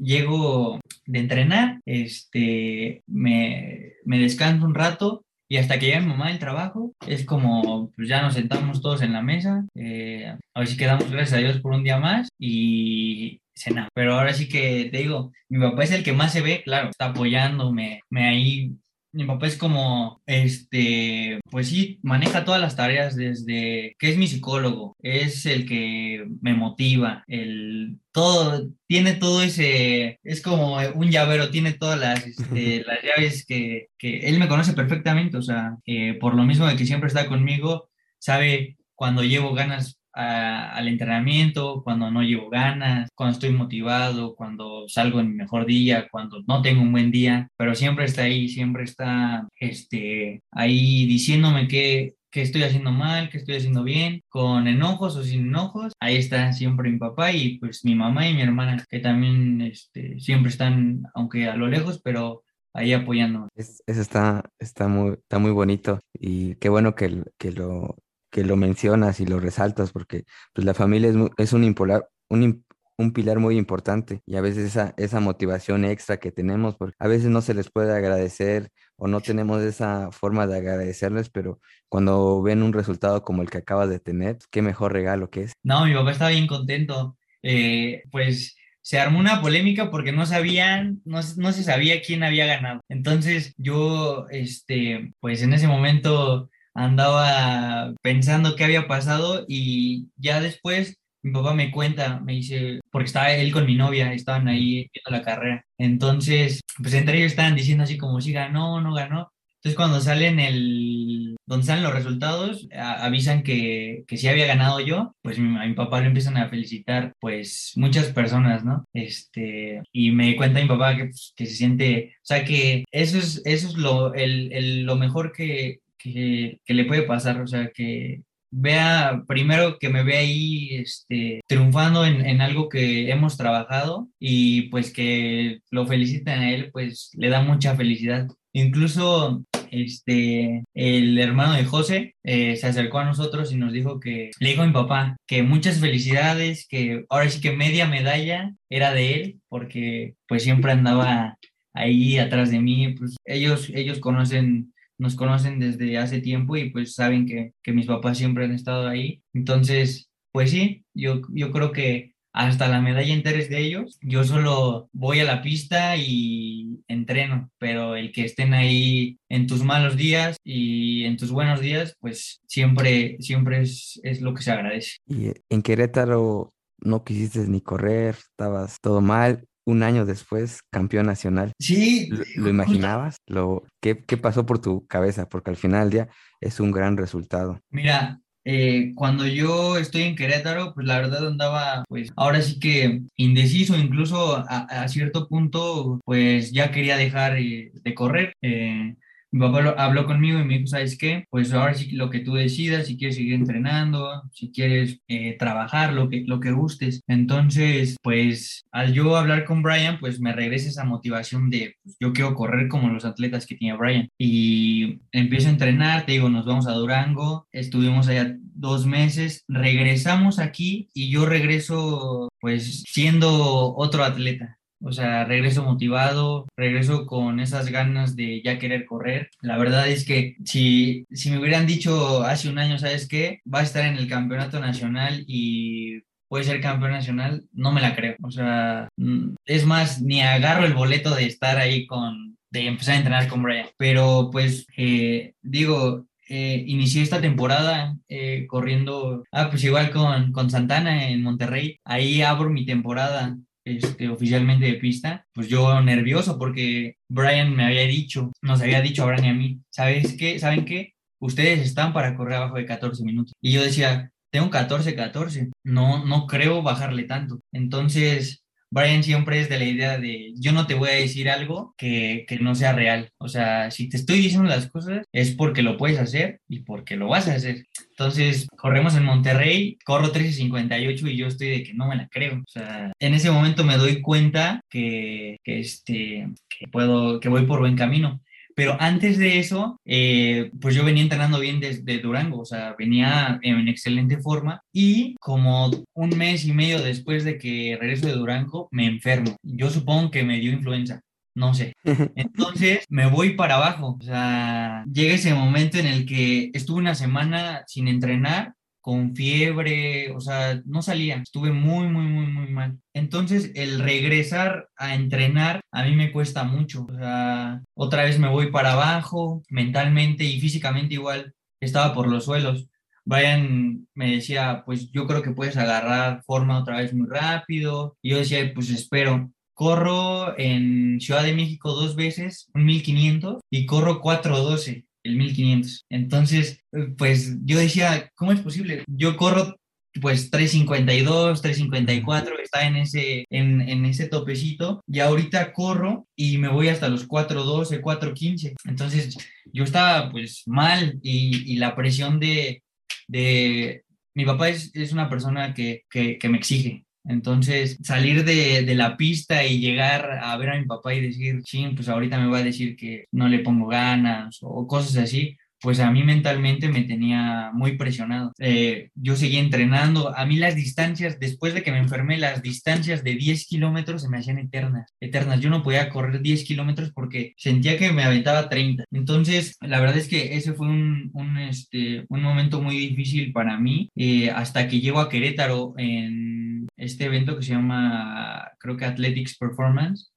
llego de entrenar, este, me, me descanso un rato y hasta que llega mi mamá del trabajo, es como, pues ya nos sentamos todos en la mesa, eh, a ver si quedamos, gracias a Dios, por un día más y cena. Pero ahora sí que te digo, mi papá es el que más se ve, claro, está apoyándome, me ahí mi papá es como, este, pues sí, maneja todas las tareas desde que es mi psicólogo, es el que me motiva, el todo, tiene todo ese, es como un llavero, tiene todas las, este, las llaves que, que, él me conoce perfectamente, o sea, eh, por lo mismo de que siempre está conmigo, sabe cuando llevo ganas al entrenamiento, cuando no llevo ganas, cuando estoy motivado, cuando salgo en mi mejor día, cuando no tengo un buen día, pero siempre está ahí, siempre está este, ahí diciéndome que, que estoy haciendo mal, que estoy haciendo bien, con enojos o sin enojos. Ahí está siempre mi papá y pues mi mamá y mi hermana, que también este, siempre están, aunque a lo lejos, pero ahí apoyando. eso está, está, muy, está muy bonito y qué bueno que, que lo que lo mencionas y lo resaltas, porque pues, la familia es, es un, impolar, un, un, pilar muy importante y a veces esa, esa motivación extra que tenemos, porque a veces no se les puede agradecer o no tenemos esa forma de agradecerles, pero cuando ven un resultado como el que acabas de tener, qué mejor regalo que es. No, mi papá estaba bien contento. Eh, pues se armó una polémica porque no sabían, no, no, se sabía quién había ganado. Entonces yo, este, pues en ese momento andaba pensando qué había pasado y ya después mi papá me cuenta, me dice, porque estaba él con mi novia, estaban ahí viendo la carrera. Entonces, pues entre ellos estaban diciendo así como si ganó, no ganó. Entonces cuando salen el, donde salen los resultados, avisan que, que sí había ganado yo, pues a mi papá lo empiezan a felicitar, pues muchas personas, ¿no? Este, y me cuenta mi papá que, pues, que se siente, o sea que eso es, eso es lo, el, el, lo mejor que, que, le puede pasar, o sea, que vea, primero que me vea ahí este, triunfando en, en, algo que hemos trabajado y pues que lo feliciten a él, pues le da mucha felicidad. Incluso este, el hermano de José eh, se acercó a nosotros y nos dijo que, le dijo a mi papá que muchas felicidades, que ahora sí que media medalla era de él, porque pues siempre andaba ahí atrás de mí, pues ellos, ellos conocen nos conocen desde hace tiempo y pues saben que, que mis papás siempre han estado ahí. Entonces, pues sí, yo, yo creo que hasta la medalla entera es de ellos. Yo solo voy a la pista y entreno, pero el que estén ahí en tus malos días y en tus buenos días, pues siempre, siempre es, es lo que se agradece. Y en Querétaro no quisiste ni correr, estabas todo mal un año después campeón nacional. Sí. ¿Lo, imaginabas? Lo, ¿qué, ¿Qué pasó por tu cabeza? Porque al final del día es un gran resultado. Mira, eh, cuando yo estoy en Querétaro, pues la verdad andaba, pues ahora sí que indeciso, incluso a, cierto punto, pues ya quería dejar eh, de correr. Eh, mi papá habló conmigo y me dijo, ¿sabes qué? Pues ahora sí lo que tú decidas, si quieres seguir entrenando, si quieres eh, trabajar, lo que, lo que gustes. Entonces, pues al yo hablar con Brian, pues me regresa esa motivación de, pues, yo quiero correr como los atletas que tiene Brian. Y empiezo a entrenar, te digo, nos vamos a Durango, estuvimos allá dos meses, regresamos aquí y yo regreso pues siendo otro atleta. O sea, regreso motivado, regreso con esas ganas de ya querer correr. La verdad es que si, si me hubieran dicho hace un año, ¿sabes qué? Va a estar en el campeonato nacional y puede ser campeón nacional, no me la creo. O sea, mm, es más, ni agarro el boleto de estar ahí con, de empezar a entrenar con Brian. Pero pues, eh, digo, eh, inicié esta temporada eh, corriendo, ah, pues igual con, con Santana en Monterrey. Ahí abro mi temporada este, oficialmente de pista, pues yo nervioso porque Brian me había dicho, nos había dicho a Brian y a mí, ¿sabes qué? ¿Saben qué? Ustedes están para correr abajo de 14 minutos. Y yo decía, tengo 14, 14, no, no creo bajarle tanto. Entonces, Brian siempre es de la idea de yo no te voy a decir algo que, que, no sea real. O sea, si te estoy diciendo las cosas es porque lo puedes hacer y porque lo vas a hacer. Entonces, corremos en Monterrey, corro 13.58 y yo estoy de que no me la creo. O sea, en ese momento me doy cuenta que, que este, que puedo, que voy por buen camino. Pero antes de eso, eh, pues yo venía entrenando bien desde Durango, o sea, venía en excelente forma y como un mes y medio después de que regreso de Durango, me enfermo. Yo supongo que me dio influenza. No sé. Entonces me voy para abajo. O sea, llega ese momento en el que estuve una semana sin entrenar con fiebre, o sea, no salía, estuve muy, muy, muy, muy mal. Entonces, el regresar a entrenar a mí me cuesta mucho, o sea, otra vez me voy para abajo, mentalmente y físicamente igual, estaba por los suelos. Brian me decía, pues yo creo que puedes agarrar forma otra vez muy rápido. Y yo decía, pues espero. Corro en Ciudad de México dos veces, un 1500, y corro 412 el 1500. Entonces, pues yo decía, ¿cómo es posible? Yo corro pues 352, 354, está en ese, en, en, ese topecito y ahorita corro y me voy hasta los 412, 415. Entonces yo estaba pues mal y, y la presión de, de... Mi papá es, es una persona que, que, que me exige, entonces, salir de, de, la pista y llegar a ver a mi papá y decir, sí, pues ahorita me va a decir que no le pongo ganas o cosas así, pues a mí mentalmente me tenía muy presionado. Eh, yo seguía entrenando. A mí las distancias, después de que me enfermé, las distancias de 10 kilómetros se me hacían eternas, eternas. Yo no podía correr 10 kilómetros porque sentía que me aventaba 30. Entonces, la verdad es que ese fue un, un, este, momento muy difícil para mí eh, hasta que llego a Querétaro en este evento que se llama, creo que Athletics Performance.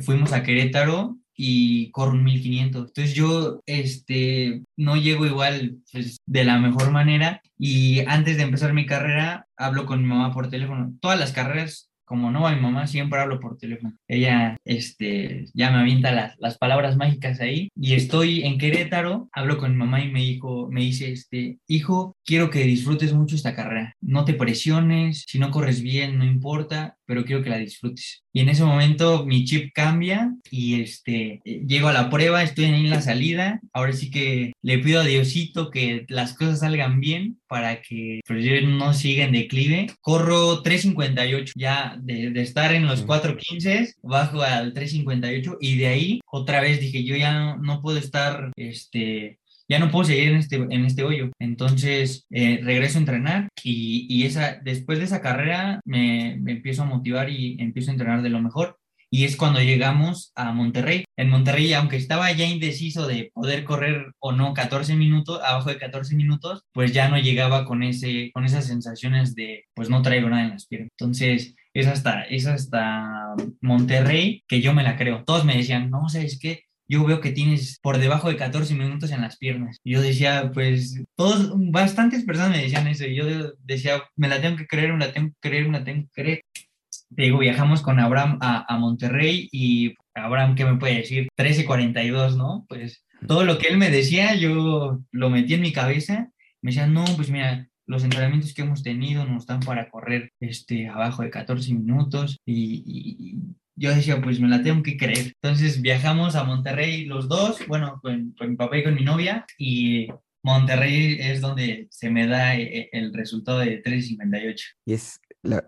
Fuimos a Querétaro y corro un 1500. Entonces yo este, no llego igual pues, de la mejor manera y antes de empezar mi carrera hablo con mi mamá por teléfono. Todas las carreras como no a mi mamá, siempre hablo por teléfono. Ella este, ya me avienta las, las palabras mágicas ahí y estoy en Querétaro, hablo con mi mamá y me, dijo, me dice, este, hijo, quiero que disfrutes mucho esta carrera. No te presiones, si no corres bien, no importa, pero quiero que la disfrutes. Y en ese momento mi chip cambia y este, llego a la prueba, estoy en la salida. Ahora sí que le pido a Diosito que las cosas salgan bien para que pues, yo no siga en declive. Corro 3.58, ya de, de estar en los 4.15, bajo al 3.58 y de ahí otra vez dije, yo ya no, no puedo estar este, ya no puedo seguir en este, en este hoyo. Entonces eh, regreso a entrenar y, y, esa, después de esa carrera me, me, empiezo a motivar y empiezo a entrenar de lo mejor. Y es cuando llegamos a Monterrey. En Monterrey, aunque estaba ya indeciso de poder correr o no 14 minutos, abajo de 14 minutos, pues ya no llegaba con, ese, con esas sensaciones de, pues no traigo nada en las piernas. Entonces, es hasta, es hasta Monterrey que yo me la creo. Todos me decían, no, ¿sabes qué? Yo veo que tienes por debajo de 14 minutos en las piernas. Y yo decía, pues, todos, bastantes personas me decían eso. Y yo decía, me la tengo que creer, me la tengo que creer, me la tengo que creer. Te digo, viajamos con Abraham a, a Monterrey y Abraham, ¿qué me puede decir? 13.42, ¿no? Pues todo lo que él me decía, yo lo metí en mi cabeza Me decían, no, pues mira, los entrenamientos que hemos tenido nos dan para correr este, abajo de 14 minutos y, yo decía, pues me la tengo que creer. Entonces viajamos a Monterrey los dos, bueno, con, con mi papá y con mi novia y Monterrey es donde se me da eh, el resultado de 3.58. Y es,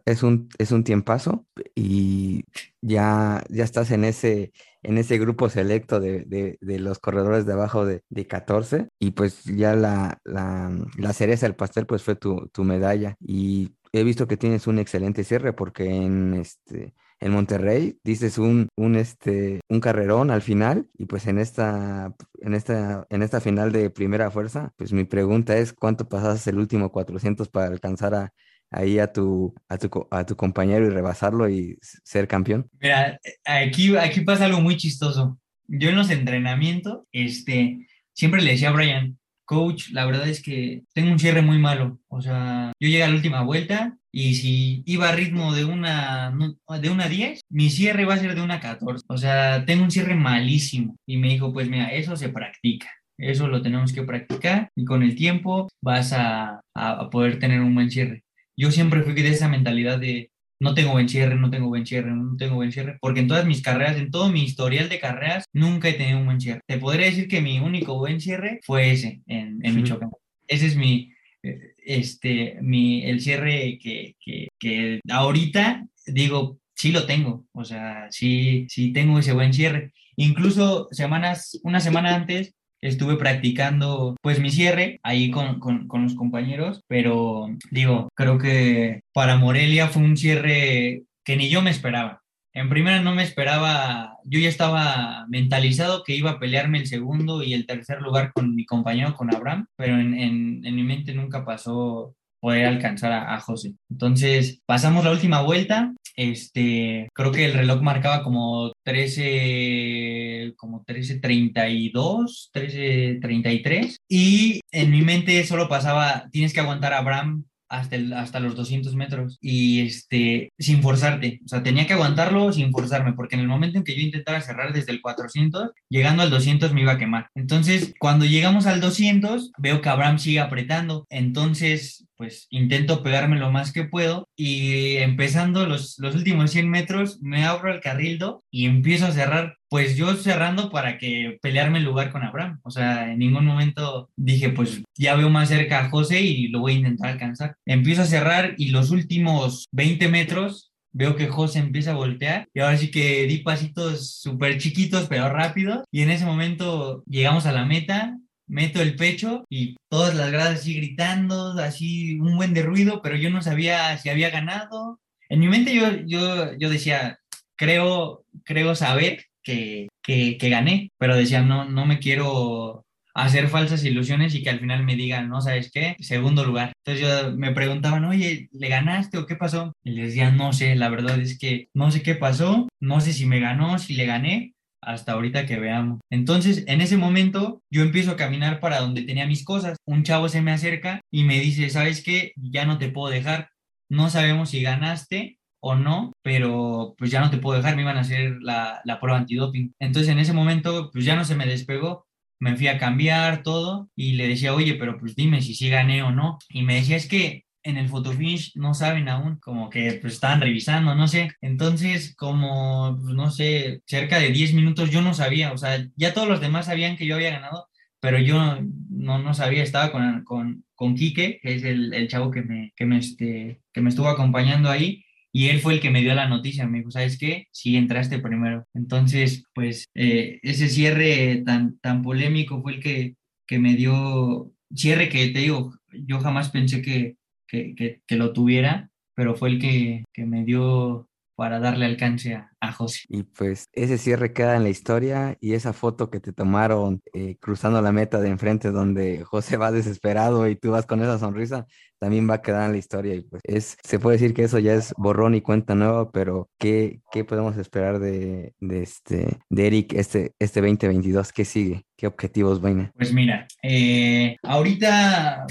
es, un, es un tiempazo y ya, ya estás en ese, en ese grupo selecto de, de, los corredores de abajo de, de 14 y pues ya la, la, la, cereza del pastel pues fue tu, tu medalla y he visto que tienes un excelente cierre porque en este en Monterrey, dices un, un, este, un carrerón al final y pues en esta, en, esta, en esta final de primera fuerza, pues mi pregunta es cuánto pasaste el último 400 para alcanzar a, ahí a tu, a tu, a tu compañero y rebasarlo y ser campeón? Mira, aquí, aquí pasa algo muy chistoso. Yo en los entrenamientos, este, siempre le decía a Brian, coach, la verdad es que tengo un cierre muy malo. O sea, yo llegué a la última vuelta y si iba a ritmo de una, de una 10, mi cierre va a ser de una 14. O sea, tengo un cierre malísimo. Y me dijo, pues mira, eso se practica. Eso lo tenemos que practicar y con el tiempo vas a, a poder tener un buen cierre. Yo siempre fui de esa mentalidad de, no tengo buen cierre, no tengo buen cierre, no tengo buen cierre, porque en todas mis carreras, en todo mi historial de carreras, nunca he tenido un buen cierre. Te podría decir que mi único buen cierre fue ese en, en Michoacán. Ese es mi, eh, este, mi, el cierre que, que, que ahorita digo, sí lo tengo, o sea, sí, sí tengo ese buen cierre. Incluso semanas, una semana antes, estuve practicando pues mi cierre ahí con, con, los compañeros, pero digo, creo que para Morelia fue un cierre que ni yo me esperaba. En primera no me esperaba, yo ya estaba mentalizado que iba a pelearme el segundo y el tercer lugar con mi compañero, con Abraham, pero en, mi mente nunca pasó poder alcanzar a, José. Entonces, pasamos la última vuelta. Este, creo que el reloj marcaba como 13, como 13.32, 13.33. Y en mi mente solo pasaba, tienes que aguantar a Abraham hasta, hasta los 200 metros y este, sin forzarte. O sea, tenía que aguantarlo sin forzarme, porque en el momento en que yo intentara cerrar desde el 400, llegando al 200 me iba a quemar. Entonces, cuando llegamos al 200, veo que Abraham sigue apretando. Entonces, pues intento pegarme lo más que puedo y empezando los, los últimos 100 metros, me abro el carrildo y empiezo a cerrar pues yo cerrando para que pelearme el lugar con Abraham. O sea, en ningún momento dije, pues ya veo más cerca a José y lo voy a intentar alcanzar. Empiezo a cerrar y los últimos 20 metros veo que José empieza a voltear y ahora sí que di pasitos súper chiquitos pero rápidos y en ese momento llegamos a la meta. Meto el pecho y todas las gradas así gritando, así un buen de ruido, pero yo no sabía si había ganado. En mi mente yo, yo, yo decía, creo, creo saber que, que, gané, pero decía, no, no me quiero hacer falsas ilusiones y que al final me digan, no sabes qué, segundo lugar. Entonces yo me preguntaban, oye, ¿le ganaste o qué pasó? Y les decía, no sé, la verdad es que no sé qué pasó, no sé si me ganó, si le gané, hasta ahorita que veamos. Entonces, en ese momento, yo empiezo a caminar para donde tenía mis cosas. Un chavo se me acerca y me dice, ¿sabes qué? Ya no te puedo dejar. No sabemos si ganaste o no, pero pues ya no te puedo dejar, me iban a hacer la, la prueba antidoping. Entonces en ese momento pues ya no se me despegó, me fui a cambiar todo y le decía, oye, pero pues dime si sí gané o no. Y me decía, es que en el photofinish no saben aún, como que pues estaban revisando, no sé. Entonces, como, pues, no sé, cerca de 10 minutos yo no sabía, o sea, ya todos los demás sabían que yo había ganado, pero yo no, no sabía, estaba con, con, con Quique, que es el, el chavo que me, que, me, este, que me estuvo acompañando ahí, y él fue el que me dio la noticia, me dijo, ¿sabes qué? Sí, entraste primero. Entonces, pues eh, ese cierre tan, tan polémico fue el que, que me dio, cierre que te digo, yo jamás pensé que, que, que, lo tuviera, pero fue el que, que me dio para darle alcance a, José. Y pues ese cierre queda en la historia y esa foto que te tomaron eh, cruzando la meta de enfrente donde José va desesperado y tú vas con esa sonrisa, también va a quedar en la historia y pues es, se puede decir que eso ya es borrón y cuenta nueva, pero ¿qué, qué podemos esperar de, de, este, de Eric este, este 2022? ¿Qué sigue? ¿Qué objetivos vienen? Pues mira, eh, ahorita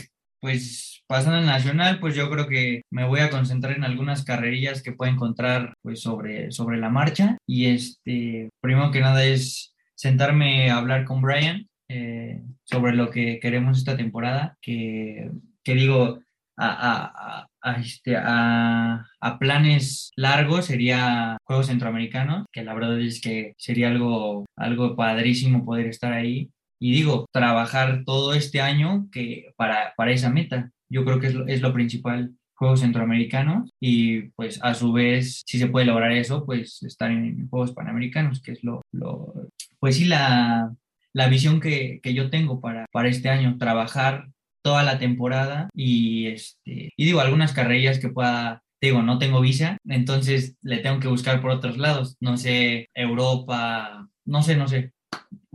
pues pasando al nacional, pues yo creo que me voy a concentrar en algunas carrerillas que puedo encontrar pues sobre, sobre la marcha y este, primero que nada es sentarme a hablar con Brian eh, sobre lo que queremos esta temporada, que, que digo, a, a, a, este, a, planes largos sería Juegos Centroamericanos, que la verdad es que sería algo, algo padrísimo poder estar ahí. Y digo, trabajar todo este año que para, para esa meta. Yo creo que es lo, es lo principal Juegos Centroamericanos y pues a su vez, si se puede lograr eso, pues estar en Juegos Panamericanos, que es lo, pues sí, la, la visión que, que, yo tengo para, para este año, trabajar toda la temporada y, este, y digo, algunas carreras que pueda, digo, no tengo visa, entonces le tengo que buscar por otros lados, no sé, Europa, no sé, no sé,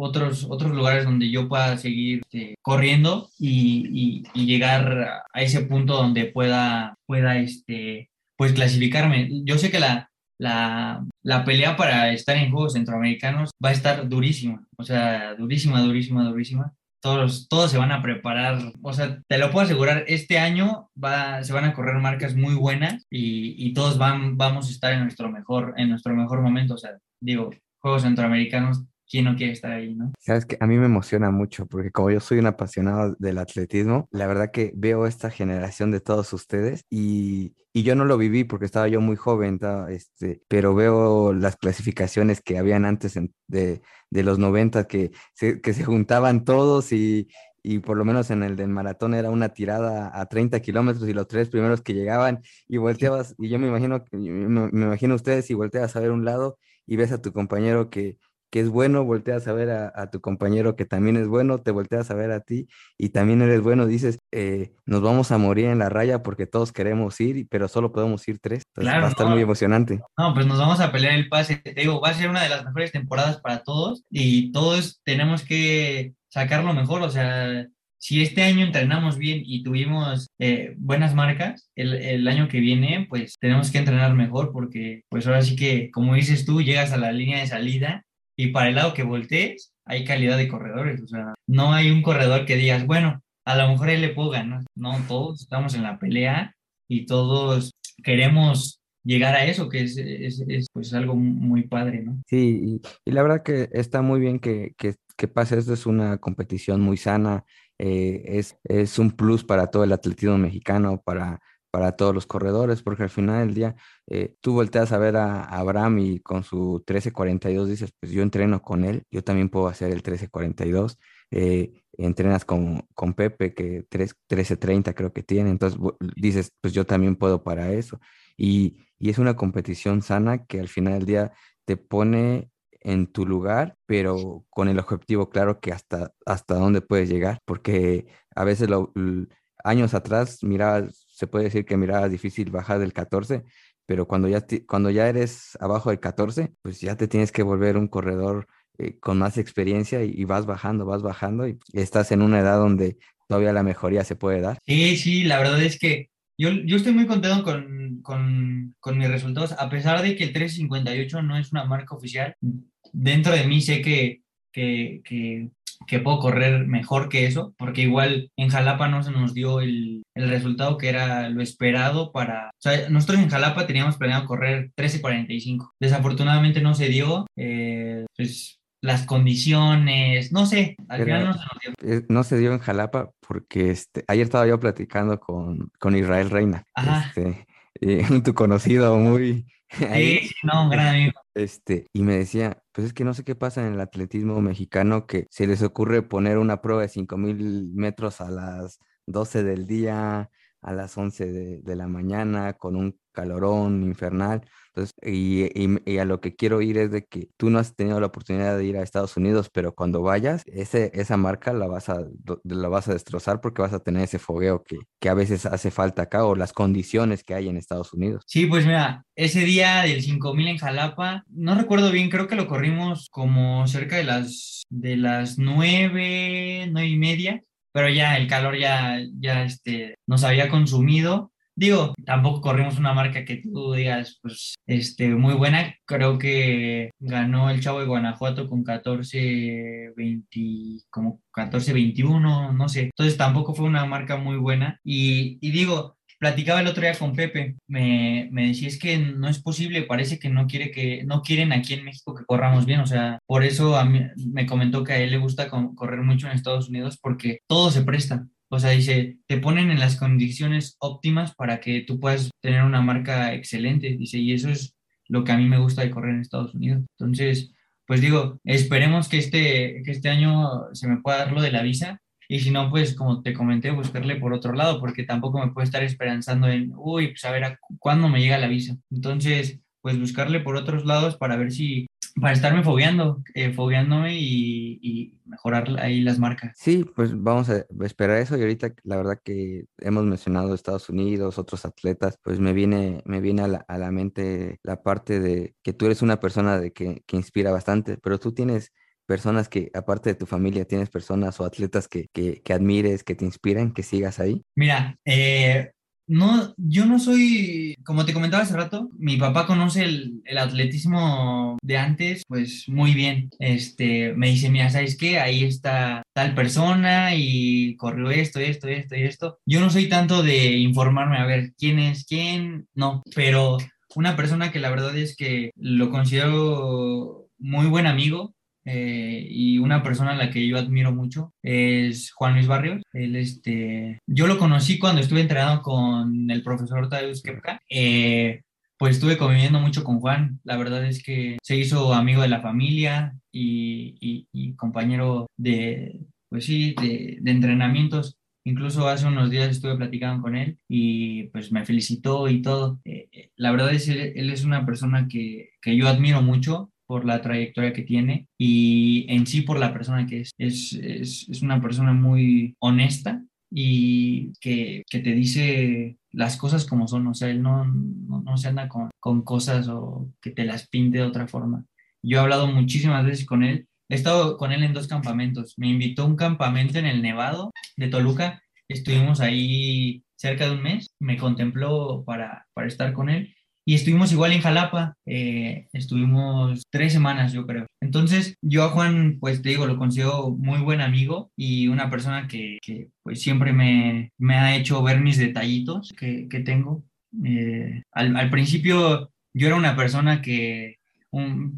otros, otros lugares donde yo pueda seguir este, corriendo y, y, llegar a ese punto donde pueda, pueda este, pues clasificarme. Yo sé que la, la, la, pelea para estar en Juegos Centroamericanos va a estar durísima, o sea, durísima, durísima, durísima. Todos, todos se van a preparar, o sea, te lo puedo asegurar, este año va, se van a correr marcas muy buenas y, y todos van, vamos a estar en nuestro mejor, en nuestro mejor momento, o sea, digo, Juegos Centroamericanos quién no quiere estar ahí, ¿no? Sabes que a mí me emociona mucho porque como yo soy un apasionado del atletismo, la verdad que veo esta generación de todos ustedes y, y yo no lo viví porque estaba yo muy joven, este, pero veo las clasificaciones que habían antes de, de, los 90 que se, que se juntaban todos y, y por lo menos en el del maratón era una tirada a 30 kilómetros y los tres primeros que llegaban y volteabas, y yo me imagino, me, imagino ustedes y volteabas a ver un lado y ves a tu compañero que, que es bueno, volteas a ver a, tu compañero que también es bueno, te volteas a ver a ti y también eres bueno, dices, eh, nos vamos a morir en la raya porque todos queremos ir, pero solo podemos ir tres. Entonces va a estar muy emocionante. No, pues nos vamos a pelear el pase. Te digo, va a ser una de las mejores temporadas para todos y todos tenemos que sacar lo mejor, o sea, si este año entrenamos bien y tuvimos eh, buenas marcas, el, el, año que viene, pues tenemos que entrenar mejor porque, pues ahora sí que, como dices tú, llegas a la línea de salida y para el lado que voltees, hay calidad de corredores. O sea, no hay un corredor que digas, bueno, a lo mejor él le puedo ganar. No, todos estamos en la pelea y todos queremos llegar a eso, que es, es, pues algo muy padre, ¿no? Sí, y, la verdad que está muy bien que, que, que pase esto, es una competición muy sana, eh, es, es un plus para todo el atletismo mexicano, para para todos los corredores, porque al final del día eh, tú volteas a ver a, Abraham y con su 1342 dices, pues yo entreno con él, yo también puedo hacer el 1342. Eh, entrenas con, con Pepe, que 3, 1330 creo que tiene, entonces dices, pues yo también puedo para eso. Y, y es una competición sana que al final del día te pone en tu lugar, pero con el objetivo claro que hasta, hasta dónde puedes llegar, porque a veces lo, años atrás mirabas se puede decir que miraba difícil bajar del 14, pero cuando ya, cuando ya eres abajo del 14, pues ya te tienes que volver un corredor eh, con más experiencia y, vas bajando, vas bajando y estás en una edad donde todavía la mejoría se puede dar. Sí, sí, la verdad es que yo, yo estoy muy contento con, con, con mis resultados, a pesar de que el 358 no es una marca oficial. Dentro de mí sé que, que, que que puedo correr mejor que eso, porque igual en Jalapa no se nos dio el, el resultado que era lo esperado para... O sea, nosotros en Jalapa teníamos planeado correr 13.45. Desafortunadamente no se dio. Eh, pues las condiciones, no sé, al final no se nos dio. No se dio en Jalapa porque este, ayer estaba yo platicando con, con Israel Reina, este, eh, tu conocido muy... Sí, no, un gran amigo. Este, y me decía, pues es que no sé qué pasa en el atletismo mexicano que se les ocurre poner una prueba de 5000 metros a las 12 del día, a las 11 de, de la mañana, con un calorón infernal. Entonces, y, a lo que quiero ir es de que tú no has tenido la oportunidad de ir a Estados Unidos, pero cuando vayas, ese, esa marca la vas, a, la vas a destrozar porque vas a tener ese fogueo que, que a veces hace falta acá o las condiciones que hay en Estados Unidos. Sí, pues mira, ese día del 5000 en Jalapa, no recuerdo bien, creo que lo corrimos como cerca de las, de las 9, 9 y media, pero ya el calor ya, ya este, nos había consumido Digo, tampoco corrimos una marca que tú digas, pues, este, muy buena. Creo que ganó el Chavo de Guanajuato con 14, 20, como 14, 21, no sé. Entonces tampoco fue una marca muy buena. Y, digo, platicaba el otro día con Pepe, me, me, decía, es que no es posible, parece que no quiere que, no quieren aquí en México que corramos bien, o sea, por eso a mí, me comentó que a él le gusta correr mucho en Estados Unidos porque todo se presta. O sea, dice, te ponen en las condiciones óptimas para que tú puedas tener una marca excelente, dice, y eso es lo que a mí me gusta de correr en Estados Unidos. Entonces, pues digo, esperemos que este, que este año se me pueda dar lo de la visa y si no, pues como te comenté, buscarle por otro lado, porque tampoco me puedo estar esperanzando en, uy, pues a ver cuándo me llega la visa. Entonces, pues buscarle por otros lados para ver si, para estarme fogueando, eh, fogueándome y, y, mejorar ahí las marcas. Sí, pues vamos a esperar eso y ahorita la verdad que hemos mencionado Estados Unidos, otros atletas, pues me viene, me viene a la, a la mente la parte de que tú eres una persona de que, que inspira bastante, pero tú tienes personas que, aparte de tu familia, tienes personas o atletas que, que, que admires, que te inspiran, que sigas ahí? Mira, eh, no, yo no soy, como te comentaba hace rato, mi papá conoce el, el, atletismo de antes, pues muy bien. Este, me dice, mira, ¿sabes qué? Ahí está tal persona y corrió esto, esto, esto y esto. Yo no soy tanto de informarme a ver quién es quién, no, pero una persona que la verdad es que lo considero muy buen amigo, eh, y una persona a la que yo admiro mucho es Juan Luis Barrios. Él, este, yo lo conocí cuando estuve entrenando con el profesor Tadeusz Kepka. Eh, pues estuve conviviendo mucho con Juan. La verdad es que se hizo amigo de la familia y, compañero de, pues sí, de, entrenamientos. Incluso hace unos días estuve platicando con él y pues me felicitó y todo. Eh, la verdad es que él es una persona que, que yo admiro mucho por la trayectoria que tiene y en sí por la persona que es. Es, es, es una persona muy honesta y que, que, te dice las cosas como son, o sea, él no, no, se anda con, con, cosas o que te las pinte de otra forma. Yo he hablado muchísimas veces con él, he estado con él en dos campamentos, me invitó a un campamento en el Nevado de Toluca, estuvimos ahí cerca de un mes, me contempló para, para estar con él y estuvimos igual en Jalapa, eh, estuvimos tres semanas, yo creo. Entonces, yo a Juan, pues te digo, lo considero muy buen amigo y una persona que, que pues siempre me, me, ha hecho ver mis detallitos que, que tengo. Eh, al, al, principio, yo era una persona que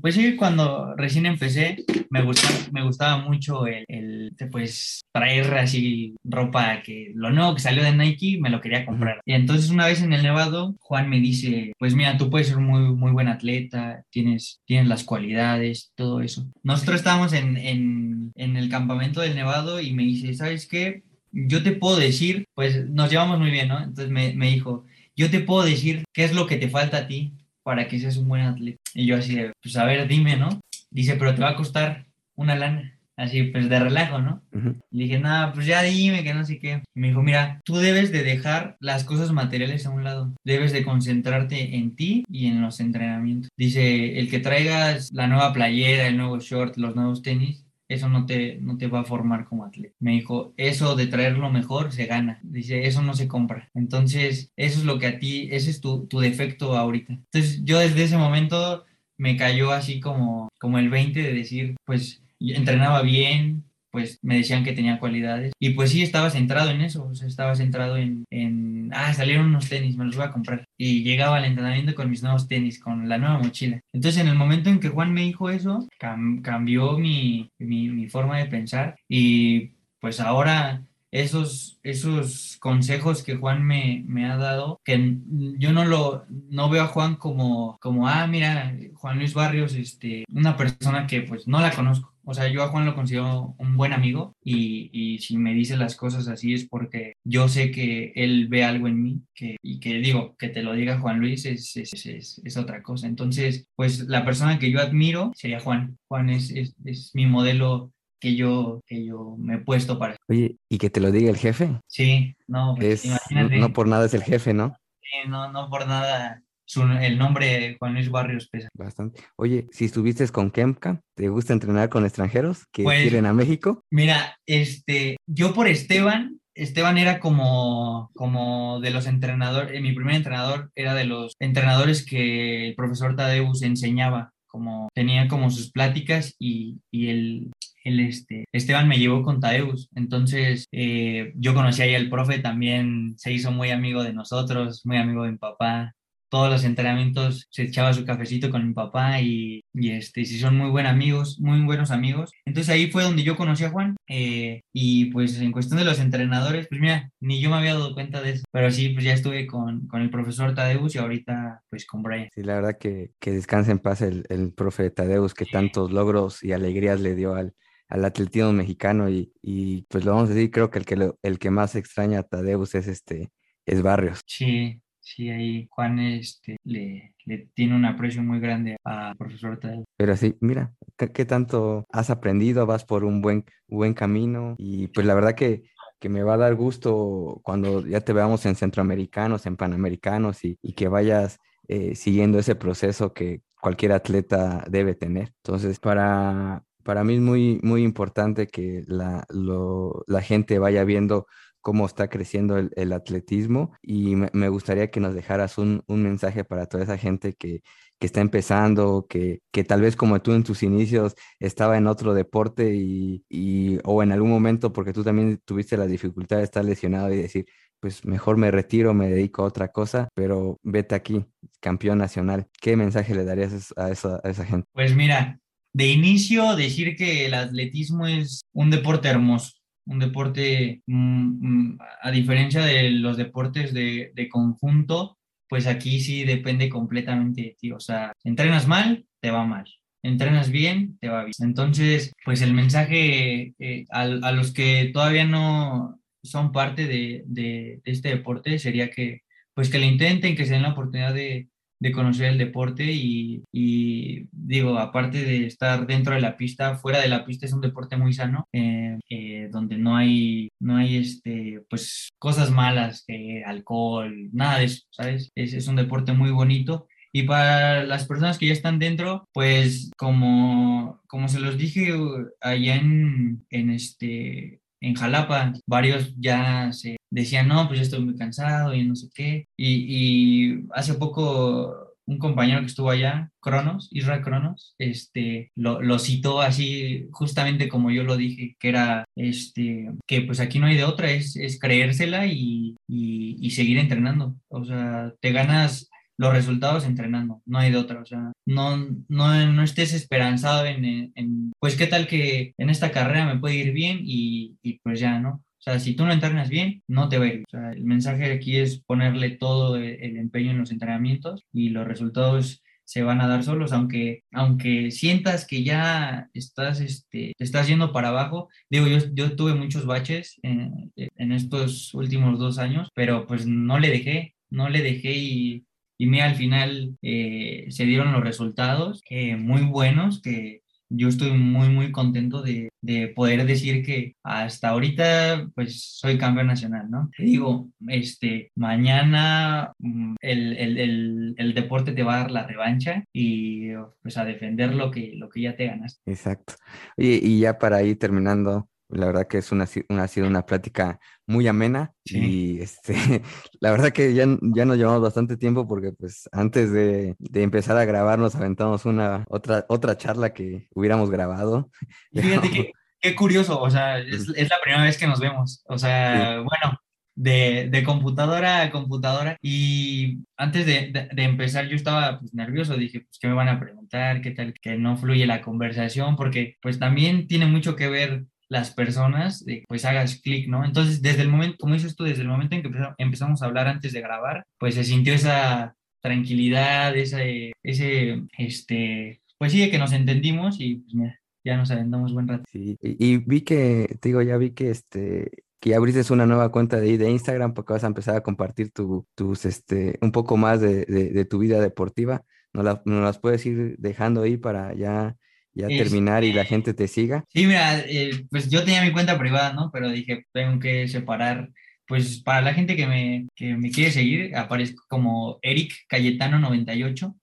pues sí, cuando recién empecé me gustaba, me gustaba mucho el, el, pues traer así ropa que lo nuevo que salió de Nike me lo quería comprar. Y entonces una vez en el Nevado, Juan me dice, pues mira, tú puedes ser muy, muy buen atleta, tienes, tienes las cualidades, todo eso. Nosotros estábamos en, en, en el campamento del Nevado y me dice, ¿sabes qué? Yo te puedo decir, pues nos llevamos muy bien, ¿no? Entonces me, me dijo, yo te puedo decir qué es lo que te falta a ti para que seas un buen atleta. Y yo así de, pues a ver, dime, ¿no? Dice, pero te va a costar una lana. Así, pues de relajo, ¿no? Uh -huh. Le dije, nada, pues ya dime que no sé qué. Y me dijo, mira, tú debes de dejar las cosas materiales a un lado. Debes de concentrarte en ti y en los entrenamientos. Dice, el que traigas la nueva playera, el nuevo short, los nuevos tenis, eso no te, no te va a formar como atleta. Me dijo, eso de traer lo mejor se gana. Dice, eso no se compra. Entonces, eso es lo que a ti, ese es tu, tu defecto ahorita. Entonces, yo desde ese momento me cayó así como, como el 20 de decir, pues entrenaba bien, pues me decían que tenía cualidades. Y pues sí, estaba centrado en eso, estaba centrado en, en, ah, salieron unos tenis, me los voy a comprar. Y llegaba al entrenamiento con mis nuevos tenis, con la nueva mochila. Entonces, en el momento en que Juan me dijo eso, cam cambió mi, mi, mi forma de pensar y pues ahora esos, esos consejos que Juan me, me, ha dado, que yo no lo no veo a Juan como, como, ah, mira, Juan Luis Barrios, este, una persona que pues no la conozco. O sea, yo a Juan lo considero un buen amigo y, y, si me dice las cosas así es porque yo sé que él ve algo en mí que, y que digo, que te lo diga Juan Luis es, es, es, es otra cosa. Entonces, pues la persona que yo admiro sería Juan. Juan es, es, es mi modelo que yo, que yo me he puesto para... Oye, ¿y que te lo diga el jefe? Sí, no, pues, es, imagínate. No por nada es el jefe, ¿no? Sí, no, no por nada su, el nombre Juan Luis Barrios pesa. Bastante. Oye, si estuviste con Kemka, ¿te gusta entrenar con extranjeros que pues, quieren a México? Mira, este, yo por Esteban, Esteban era como, como de los entrenadores, mi primer entrenador era de los entrenadores que el profesor Tadeus enseñaba como, tenía como sus pláticas y, y el, el este, Esteban me llevó con Tadeus. Entonces, eh, yo conocí ahí al profe, también se hizo muy amigo de nosotros, muy amigo de mi papá todos los entrenamientos se echaba su cafecito con mi papá y, y este, sí son muy buenos amigos, muy buenos amigos. Entonces ahí fue donde yo conocí a Juan eh, y pues en cuestión de los entrenadores, pues mira, ni yo me había dado cuenta de eso, pero sí, pues ya estuve con, con el profesor Tadeus y ahorita pues con Brian. Sí, la verdad que, que descanse en paz el, el profe Tadeus que tantos logros y alegrías le dio al, al atletismo mexicano y, y, pues lo vamos a decir, creo que el que, lo, el que más extraña a Tadeus es este es Barrios. Sí, sí, ahí Juan este, le, le tiene un aprecio muy grande al profesor Tadeo. Pero sí, mira, ¿qué, ¿qué, tanto has aprendido? Vas por un buen, buen camino y pues la verdad que, que me va a dar gusto cuando ya te veamos en centroamericanos, en panamericanos y, y que vayas eh, siguiendo ese proceso que cualquier atleta debe tener. Entonces, para, para mí es muy, muy importante que la, lo, la gente vaya viendo cómo está creciendo el, el atletismo y me, me, gustaría que nos dejaras un, un, mensaje para toda esa gente que, que está empezando, que, que, tal vez como tú en tus inicios estaba en otro deporte y, y, o en algún momento porque tú también tuviste la dificultad de estar lesionado y decir, pues mejor me retiro, me dedico a otra cosa, pero vete aquí, campeón nacional. ¿Qué mensaje le darías a esa, a esa gente? Pues mira, de inicio decir que el atletismo es un deporte hermoso un deporte, mmm, a diferencia de los deportes de, de, conjunto, pues aquí sí depende completamente de ti. O sea, entrenas mal, te va mal. Entrenas bien, te va bien. Entonces, pues el mensaje eh, a, a, los que todavía no son parte de, de, este deporte sería que, pues que le intenten, que se den la oportunidad de, de conocer el deporte y, digo, aparte de estar dentro de la pista, fuera de la pista es un deporte muy sano, eh, eh, donde no hay, no hay este, pues, cosas malas, eh, alcohol, nada de eso, ¿sabes? Es, es un deporte muy bonito y para las personas que ya están dentro, pues como, como se los dije allá en, en, este, en Jalapa, varios ya se decían, no, pues ya estoy muy cansado y no sé qué. Y, y hace poco un compañero que estuvo allá, Cronos, Israel Cronos, este, lo, lo, citó así justamente como yo lo dije, que era, este, que pues aquí no hay de otra, es, es creérsela y, y, y seguir entrenando. O sea, te ganas los resultados entrenando, no hay de otra, o sea, no, no, no estés esperanzado en, en, pues qué tal que en esta carrera me puede ir bien y, y pues ya, ¿no? Sea, si tú no entrenas bien, no te va a ir. O sea, el mensaje aquí es ponerle todo el empeño en los entrenamientos y los resultados se van a dar solos, aunque, aunque sientas que ya estás, este, te estás yendo para abajo. Digo, yo, yo tuve muchos baches en, en estos últimos dos años, pero pues no le dejé, no le dejé y y mira, al final eh, se dieron los resultados eh, muy buenos que yo estoy muy, muy contento de, de, poder decir que hasta ahorita, pues soy campeón nacional, ¿no? Te digo, este, mañana mm, el, el, el, deporte te va a dar la revancha y pues a defender lo que, lo que ya te ganaste. Exacto. Y ya para ir terminando, la verdad que es una, una, ha sido una plática muy amena sí. y este, la verdad que ya, ya nos llevamos bastante tiempo porque pues antes de, de, empezar a grabar nos aventamos una otra, otra charla que hubiéramos grabado. Fíjate que, qué curioso, o sea, es, es, la primera vez que nos vemos, o sea, sí. bueno, de, de, computadora a computadora y antes de, de, de, empezar yo estaba pues nervioso, dije, pues qué me van a preguntar, qué tal, que no fluye la conversación, porque pues también tiene mucho que ver las personas, pues hagas clic, ¿no? Entonces, desde el momento, como dices tú, desde el momento en que empezamos a hablar antes de grabar, pues se sintió esa tranquilidad, ese, ese, este, pues sí, que nos entendimos y pues mira, ya nos aventamos buen rato. Sí, y, vi que, te digo, ya vi que este, que abriste una nueva cuenta de, de Instagram porque vas a empezar a compartir tu, tus, este, un poco más de, de, de tu vida deportiva. ¿Nos, la, ¿Nos las puedes ir dejando ahí para ya ya es, terminar y la gente te siga? Sí, mira, eh, pues yo tenía mi cuenta privada, ¿no? Pero dije, tengo que separar, pues para la gente que me, que me quiere seguir, aparezco como Eric Cayetano 98.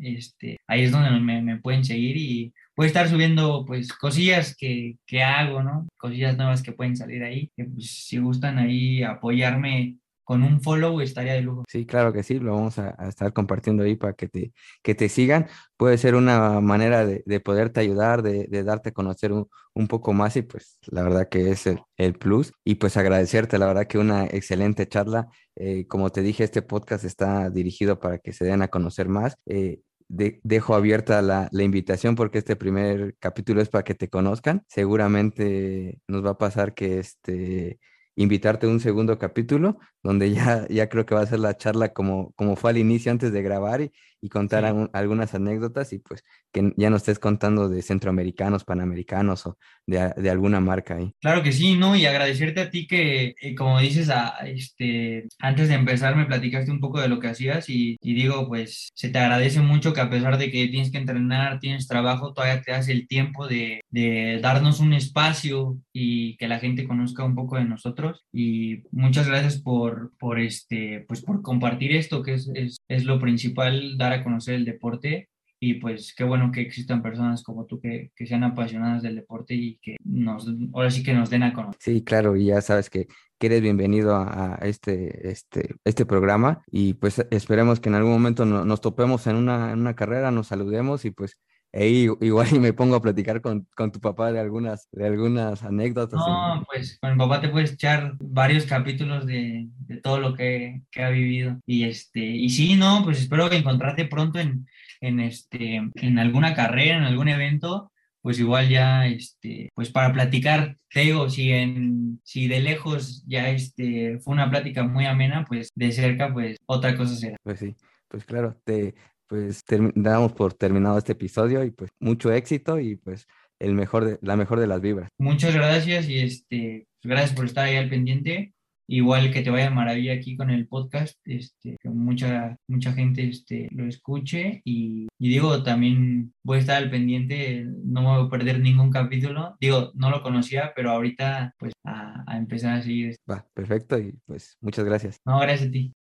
Este, ahí es donde me, me pueden seguir y voy a estar subiendo pues cosillas que, que hago, ¿no? Cosillas nuevas que pueden salir ahí. Que, pues, si gustan ahí apoyarme con un follow estaría de lujo. Sí, claro que sí, lo vamos a, estar compartiendo ahí para que te, que te sigan. Puede ser una manera de, de poderte ayudar, de, darte a conocer un, un, poco más y pues la verdad que es el, el, plus. Y pues agradecerte, la verdad que una excelente charla. Eh, como te dije, este podcast está dirigido para que se den a conocer más. Eh, dejo abierta la, la, invitación porque este primer capítulo es para que te conozcan. Seguramente nos va a pasar que este invitarte a un segundo capítulo donde ya, ya creo que va a ser la charla como, como fue al inicio antes de grabar y, y contar algunas anécdotas y pues que ya no estés contando de centroamericanos, panamericanos o de, de, alguna marca ahí. Claro que sí, ¿no? Y agradecerte a ti que, eh, como dices, a, este, antes de empezar me platicaste un poco de lo que hacías y, y, digo, pues se te agradece mucho que a pesar de que tienes que entrenar, tienes trabajo, todavía te das el tiempo de, de darnos un espacio y que la gente conozca un poco de nosotros. Y muchas gracias por, por, este, pues por compartir esto, que es, es, es lo principal, dar a conocer el deporte y pues qué bueno que existan personas como tú que, que, sean apasionadas del deporte y que nos, ahora sí que nos den a conocer. Sí, claro, y ya sabes que, que eres bienvenido a, este, este, este programa y pues esperemos que en algún momento no, nos topemos en una, en una carrera, nos saludemos y pues e igual y me pongo a platicar con, con, tu papá de algunas, de algunas anécdotas. No, pues con mi papá te puedes echar varios capítulos de, de todo lo que, que, ha vivido. Y este, y sí, no, pues espero que encontrarte pronto en, en este, en alguna carrera, en algún evento, pues igual ya, este, pues para platicar, te digo, si en, si de lejos ya este, fue una plática muy amena, pues de cerca, pues otra cosa será. Pues sí, pues claro, te, pues damos por terminado este episodio y pues mucho éxito y pues el mejor de, la mejor de las vibras. Muchas gracias y este, gracias por estar ahí al pendiente. Igual que te vaya maravilla aquí con el podcast, este, que mucha, mucha gente este, lo escuche y, y, digo, también voy a estar al pendiente, no me voy a perder ningún capítulo. Digo, no lo conocía, pero ahorita pues a, a empezar a seguir. Va, perfecto y pues muchas gracias. No, gracias a ti.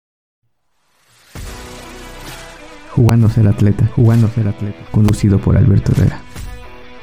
Jugando ser atleta, jugando ser atleta, conducido por Alberto Herrera.